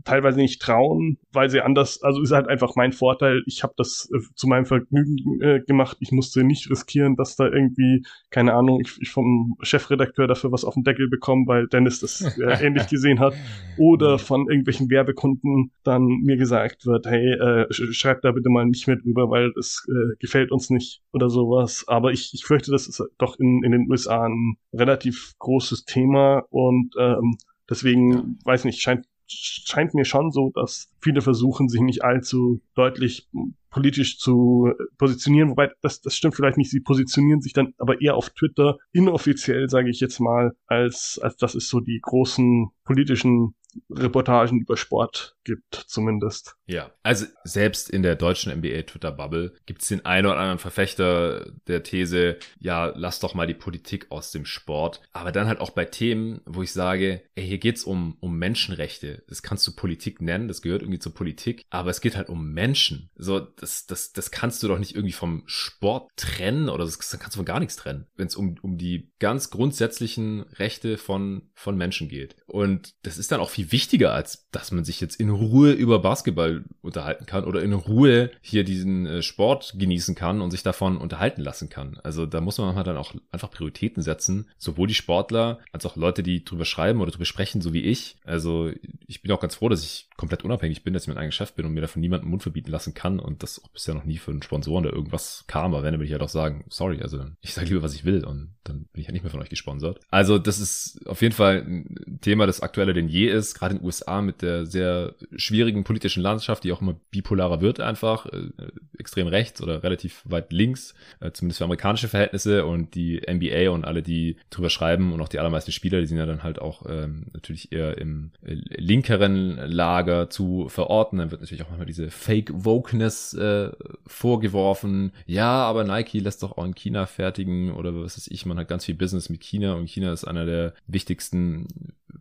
teilweise nicht trauen, weil sie anders, also ist halt einfach mein Vorteil, ich habe das äh, zu meinem Vergnügen äh, gemacht, ich musste nicht riskieren, dass da irgendwie, keine Ahnung, ich, ich vom Chefredakteur dafür was auf den Deckel bekomme, weil Dennis das äh, ähnlich gesehen hat, oder von irgendwelchen Werbekunden dann mir gesagt wird, hey, äh, schreib da bitte mal nicht mehr drüber, weil das äh, gefällt uns nicht oder sowas. Aber ich, ich fürchte, das ist doch in, in den USA ein relativ großes Thema und ähm, deswegen, weiß nicht, scheint scheint mir schon so, dass viele versuchen, sich nicht allzu deutlich politisch zu positionieren, wobei das, das stimmt vielleicht nicht, sie positionieren sich dann aber eher auf Twitter inoffiziell, sage ich jetzt mal, als, als das ist so die großen politischen Reportagen über Sport gibt, zumindest. Ja, also selbst in der deutschen NBA-Twitter-Bubble gibt es den einen oder anderen Verfechter der These, ja, lass doch mal die Politik aus dem Sport. Aber dann halt auch bei Themen, wo ich sage, ey, hier geht's um, um Menschenrechte. Das kannst du Politik nennen, das gehört irgendwie zur Politik, aber es geht halt um Menschen. So, das, das, das kannst du doch nicht irgendwie vom Sport trennen oder das, das kannst du von gar nichts trennen, wenn es um, um die ganz grundsätzlichen Rechte von, von Menschen geht. Und das ist dann auch viel wichtiger, als dass man sich jetzt in Ruhe über Basketball unterhalten kann oder in Ruhe hier diesen äh, Sport genießen kann und sich davon unterhalten lassen kann. Also da muss man dann auch einfach Prioritäten setzen. Sowohl die Sportler als auch Leute, die drüber schreiben oder drüber sprechen, so wie ich. Also ich bin auch ganz froh, dass ich komplett unabhängig bin, dass ich mein eigenes Chef bin und mir davon niemanden Mund verbieten lassen kann und das auch bisher noch nie für Sponsoren oder irgendwas kam. Aber wenn, dann ich halt auch sagen, sorry, also ich sage lieber, was ich will und dann bin ich ja nicht mehr von euch gesponsert. Also das ist auf jeden Fall ein Thema, das aktueller denn je ist, gerade in den USA mit der sehr schwierigen politischen Landschaft, die auch immer bipolarer wird einfach, äh, extrem rechts oder relativ weit links, äh, zumindest für amerikanische Verhältnisse und die NBA und alle, die drüber schreiben und auch die allermeisten Spieler, die sind ja dann halt auch ähm, natürlich eher im äh, linkeren Lager zu verorten. Dann wird natürlich auch manchmal diese Fake-Wokeness äh, vorgeworfen. Ja, aber Nike lässt doch auch in China fertigen oder was weiß ich, man hat ganz viel Business mit China und China ist einer der wichtigsten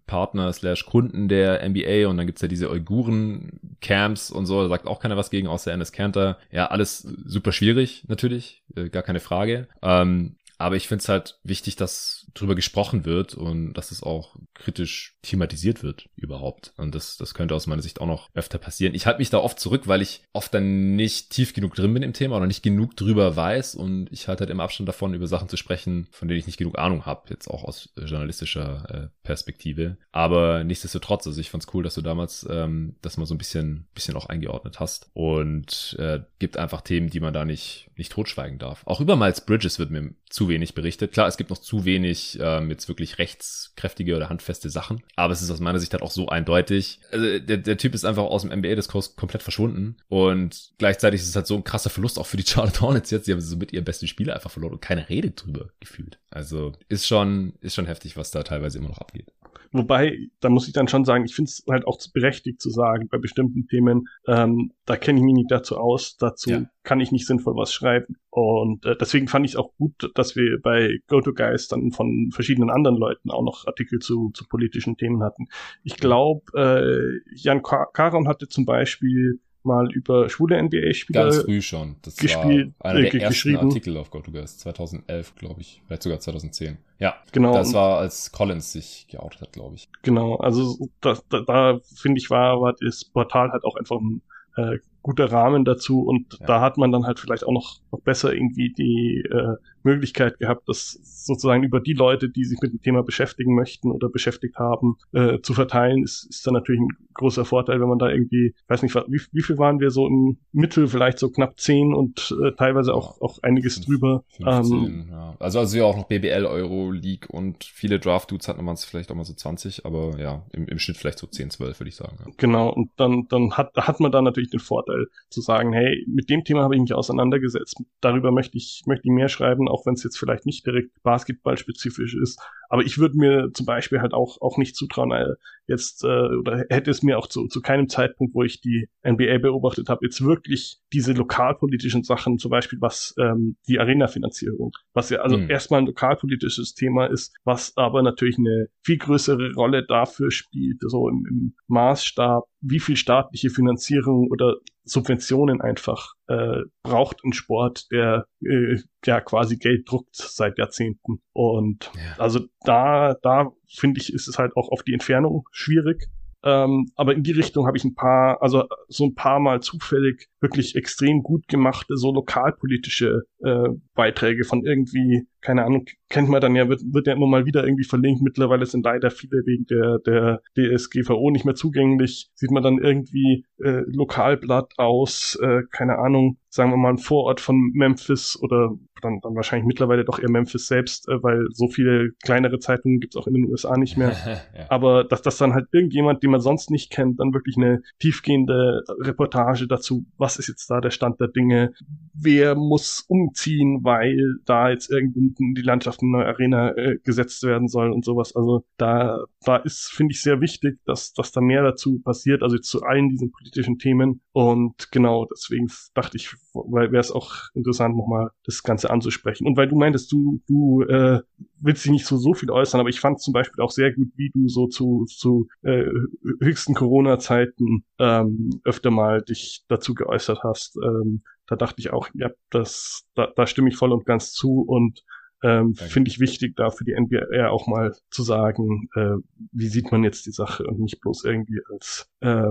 Partner slash Kunden der NBA und dann gibt's ja diese Uiguren-Camps und so, da sagt auch keiner was gegen, außer Ennis Cantor. Ja, alles super schwierig, natürlich, äh, gar keine Frage. Ähm, aber ich finde es halt wichtig, dass drüber gesprochen wird und dass es auch kritisch thematisiert wird überhaupt. Und das, das könnte aus meiner Sicht auch noch öfter passieren. Ich halte mich da oft zurück, weil ich oft dann nicht tief genug drin bin im Thema oder nicht genug drüber weiß. Und ich halte halt im Abstand davon, über Sachen zu sprechen, von denen ich nicht genug Ahnung habe, jetzt auch aus journalistischer äh, Perspektive. Aber nichtsdestotrotz, also ich fand's cool, dass du damals ähm, das mal so ein bisschen, bisschen auch eingeordnet hast. Und äh, gibt einfach Themen, die man da nicht, nicht totschweigen darf. Auch über Miles Bridges wird mir zu wenig berichtet. Klar, es gibt noch zu wenig ähm, jetzt wirklich rechtskräftige oder handfeste Sachen, aber es ist aus meiner Sicht halt auch so eindeutig. Also der, der Typ ist einfach aus dem NBA-Diskurs komplett verschwunden und gleichzeitig ist es halt so ein krasser Verlust auch für die Charlotte Hornets jetzt. Sie haben so mit ihrem besten Spieler einfach verloren und keine Rede drüber gefühlt. Also ist schon, ist schon heftig, was da teilweise immer noch abgeht. Wobei, da muss ich dann schon sagen, ich finde es halt auch berechtigt zu sagen, bei bestimmten Themen, ähm, da kenne ich mich nicht dazu aus, dazu ja. kann ich nicht sinnvoll was schreiben. Und äh, deswegen fand ich es auch gut, dass wir bei GoToGuys dann von verschiedenen anderen Leuten auch noch Artikel zu, zu politischen Themen hatten. Ich glaube, äh, Jan Karon hatte zum Beispiel mal über schwule NBA-Spieler Ganz früh schon. Das gespielt, war einer der äh, ersten Artikel auf GoToGuys. 2011, glaube ich. Vielleicht sogar 2010. Ja, genau. Das war, als Collins sich geoutet hat, glaube ich. Genau, also das, da, da finde ich, war, war das Portal halt auch einfach ein äh, guter Rahmen dazu und ja. da hat man dann halt vielleicht auch noch, noch besser irgendwie die äh, Möglichkeit gehabt, das sozusagen über die Leute, die sich mit dem Thema beschäftigen möchten oder beschäftigt haben, äh, zu verteilen, ist, ist dann natürlich ein großer Vorteil, wenn man da irgendwie, weiß nicht, wie, wie viel waren wir so im Mittel, vielleicht so knapp zehn und äh, teilweise auch, auch einiges 5, drüber. 15, ähm, ja. Also also ja auch noch BBL, Euro, League und viele Draft-Dudes hatten man es vielleicht auch mal so 20, aber ja, im, im Schnitt vielleicht so 10, 12, würde ich sagen. Ja. Genau, und dann, dann hat, hat man da natürlich den Vorteil zu sagen, hey, mit dem Thema habe ich mich auseinandergesetzt, darüber möchte ich, möchte ich mehr schreiben, auch wenn es jetzt vielleicht nicht direkt basketballspezifisch ist. Aber ich würde mir zum Beispiel halt auch, auch nicht zutrauen, äh, jetzt, äh, oder hätte es mir auch zu, zu keinem Zeitpunkt, wo ich die NBA beobachtet habe, jetzt wirklich diese lokalpolitischen Sachen, zum Beispiel was ähm, die Arena-Finanzierung, was ja also mhm. erstmal ein lokalpolitisches Thema ist, was aber natürlich eine viel größere Rolle dafür spielt, so im, im Maßstab, wie viel staatliche Finanzierung oder Subventionen einfach äh, braucht ein Sport, der äh, ja quasi Geld druckt seit Jahrzehnten. Und ja. also da, da finde ich, ist es halt auch auf die Entfernung schwierig. Ähm, aber in die Richtung habe ich ein paar, also so ein paar Mal zufällig wirklich extrem gut gemachte, so lokalpolitische äh, Beiträge von irgendwie, keine Ahnung, kennt man dann ja, wird, wird ja immer mal wieder irgendwie verlinkt. Mittlerweile sind leider viele wegen der, der DSGVO nicht mehr zugänglich. Sieht man dann irgendwie äh, Lokalblatt aus, äh, keine Ahnung, sagen wir mal ein Vorort von Memphis oder dann, dann wahrscheinlich mittlerweile doch eher Memphis selbst, äh, weil so viele kleinere Zeitungen gibt's auch in den USA nicht mehr. ja. Aber dass das dann halt irgendjemand, den man sonst nicht kennt, dann wirklich eine tiefgehende Reportage dazu, was ist jetzt da der Stand der Dinge, wer muss umziehen, weil da jetzt irgendwo in die Landschaft eine neue Arena äh, gesetzt werden soll und sowas. Also da, da ist, finde ich, sehr wichtig, dass, dass da mehr dazu passiert, also zu allen diesen politischen Themen. Und genau, deswegen dachte ich, weil wäre es auch interessant, nochmal das Ganze anzusprechen. Und weil du meintest, du, du äh, willst dich nicht so, so viel äußern, aber ich fand zum Beispiel auch sehr gut, wie du so zu, zu äh, höchsten Corona-Zeiten ähm, öfter mal dich dazu geäußert hast. Ähm, da dachte ich auch, ja, das, da, da stimme ich voll und ganz zu und ähm, finde ich wichtig, da für die NBA auch mal zu sagen, äh, wie sieht man jetzt die Sache und nicht bloß irgendwie als äh,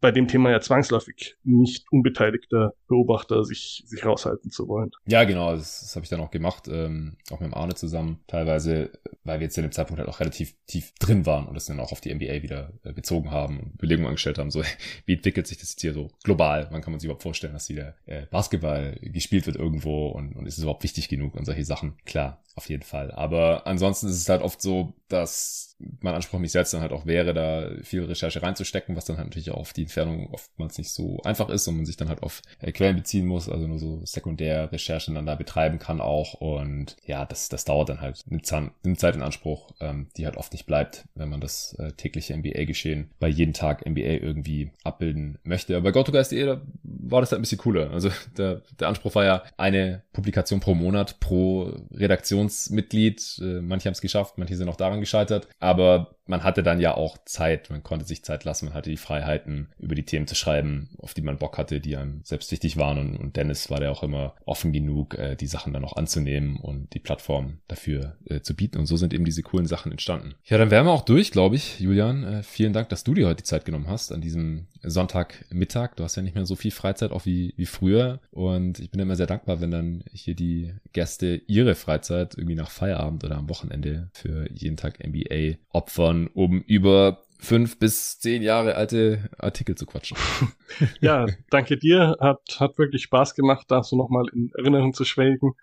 bei dem Thema ja zwangsläufig nicht unbeteiligter Beobachter sich, sich raushalten zu wollen. Ja, genau, das, das habe ich dann auch gemacht, ähm, auch mit dem Arne zusammen, teilweise, weil wir jetzt in dem Zeitpunkt halt auch relativ tief drin waren und das dann auch auf die NBA wieder äh, bezogen haben und Belegungen angestellt haben, so wie entwickelt sich das jetzt hier so global, wann kann man sich überhaupt vorstellen, dass wieder äh, Basketball gespielt wird irgendwo und, und ist es überhaupt wichtig genug und solche Sachen, klar, auf jeden Fall. Aber ansonsten ist es halt oft so, dass mein Anspruch mich selbst dann halt auch wäre, da viel Recherche reinzustecken, was dann halt natürlich auch auf die Entfernung oftmals nicht so einfach ist und man sich dann halt auf äh, Quellen beziehen muss, also nur so Sekundärrecherchen dann da betreiben kann auch. Und ja, das, das dauert dann halt, nimmt Zeit in Anspruch, ähm, die halt oft nicht bleibt, wenn man das äh, tägliche NBA-Geschehen bei jedem Tag NBA irgendwie abbilden möchte. Aber bei GoToGuys.de war das halt ein bisschen cooler. Also der, der Anspruch war ja eine Publikation pro Monat, pro Redaktionsmitglied. Äh, manche haben es geschafft, manche sind auch daran gescheitert. Aber man hatte dann ja auch Zeit, man konnte sich Zeit lassen, man hatte die Freiheiten, über die Themen zu schreiben, auf die man Bock hatte, die einem selbst waren. Und, und Dennis war der auch immer offen genug, äh, die Sachen dann auch anzunehmen und die Plattform dafür äh, zu bieten. Und so sind eben diese coolen Sachen entstanden. Ja, dann wären wir auch durch, glaube ich, Julian. Äh, vielen Dank, dass du dir heute die Zeit genommen hast an diesem Sonntagmittag. Du hast ja nicht mehr so viel Freizeit auch wie, wie früher. Und ich bin immer sehr dankbar, wenn dann hier die Gäste ihre Freizeit irgendwie nach Feierabend oder am Wochenende für jeden Tag NBA opfern, um über fünf bis zehn Jahre alte Artikel zu quatschen. ja, danke dir. Hat, hat wirklich Spaß gemacht, da so nochmal in Erinnerung zu schwelgen.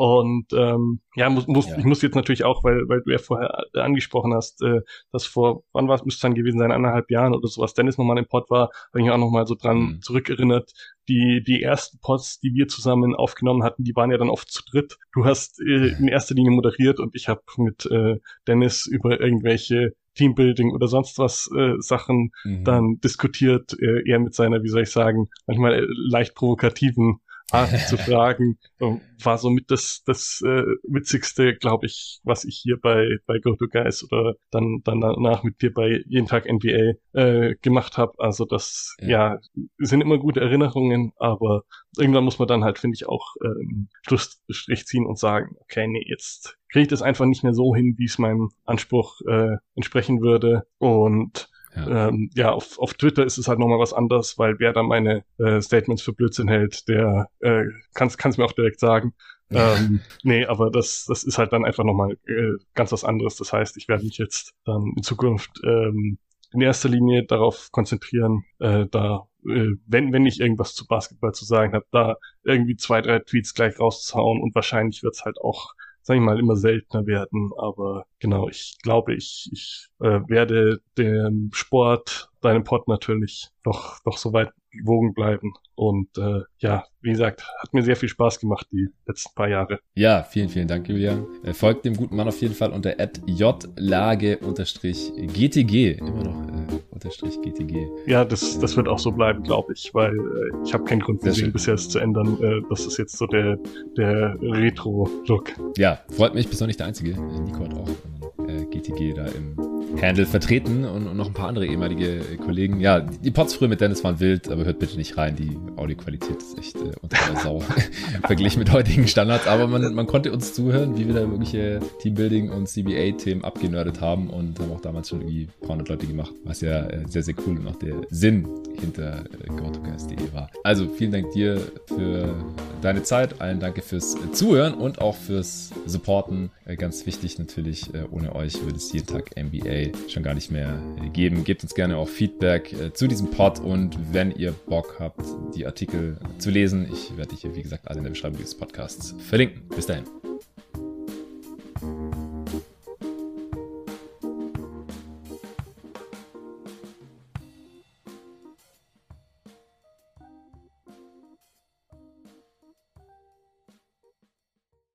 Und ähm, ja, muss, muss, ja. ich muss jetzt natürlich auch, weil, weil du ja vorher angesprochen hast, äh, dass vor, wann war es, müsste dann gewesen sein, anderthalb Jahren oder sowas, Dennis nochmal im Pod war, habe ich mich auch nochmal so dran mhm. zurückerinnert. Die, die ersten Pods, die wir zusammen aufgenommen hatten, die waren ja dann oft zu dritt. Du hast äh, in erster Linie moderiert und ich habe mit äh, Dennis über irgendwelche Teambuilding oder sonst was äh, Sachen mhm. dann diskutiert, äh, eher mit seiner, wie soll ich sagen, manchmal äh, leicht provokativen zu fragen, war somit das, das äh, Witzigste, glaube ich, was ich hier bei, bei GoToGuys oder dann, dann danach mit dir bei Jeden Tag NBA äh, gemacht habe. Also das, ja. ja. sind immer gute Erinnerungen, aber irgendwann muss man dann halt, finde ich, auch ähm, Schlussstrich ziehen und sagen, okay, nee, jetzt kriege ich das einfach nicht mehr so hin, wie es meinem Anspruch äh, entsprechen würde. Und ja, ähm, ja auf, auf Twitter ist es halt nochmal was anderes, weil wer da meine äh, Statements für Blödsinn hält, der äh, kann es mir auch direkt sagen. ähm, nee, aber das, das ist halt dann einfach nochmal äh, ganz was anderes. Das heißt, ich werde mich jetzt dann in Zukunft ähm, in erster Linie darauf konzentrieren, äh, da, äh, wenn, wenn ich irgendwas zu Basketball zu sagen habe, da irgendwie zwei, drei Tweets gleich rauszuhauen und wahrscheinlich wird's halt auch sag ich mal, immer seltener werden. Aber genau, ich glaube, ich, ich äh, werde dem Sport, deinem Pod natürlich doch, doch so weit gewogen bleiben. Und äh, ja, wie gesagt, hat mir sehr viel Spaß gemacht die letzten paar Jahre. Ja, vielen, vielen Dank, Julian. Äh, folgt dem guten Mann auf jeden Fall unter jlage-gtg. Immer noch äh, unterstrich gtg. Ja, das, das wird auch so bleiben, glaube ich, weil äh, ich habe keinen Grund gesehen, bisher zu ändern. Äh, das ist jetzt so der, der Retro-Look. Ja, freut mich, bist noch nicht der Einzige. Nico hat auch äh, GTG da im Handle vertreten und, und, noch ein paar andere ehemalige Kollegen. Ja, die Pots früher mit Dennis waren wild, aber hört bitte nicht rein. Die Audioqualität ist echt äh, unter der Sau verglichen mit heutigen Standards. Aber man, man konnte uns zuhören, wie wir da wirkliche Teambuilding und CBA-Themen abgenördet haben und haben auch damals schon irgendwie ein paar hundert Leute gemacht, was ja äh, sehr, sehr cool und auch der Sinn hinter äh, GoToGuys.de war. Also vielen Dank dir für deine Zeit, allen danke fürs Zuhören und auch fürs Supporten. Äh, ganz wichtig natürlich, äh, ohne euch würde es jeden Tag NBA schon gar nicht mehr geben. Gebt uns gerne auch Feedback zu diesem Pod und wenn ihr Bock habt, die Artikel zu lesen, ich werde dich hier, wie gesagt, alle in der Beschreibung dieses Podcasts verlinken. Bis dahin.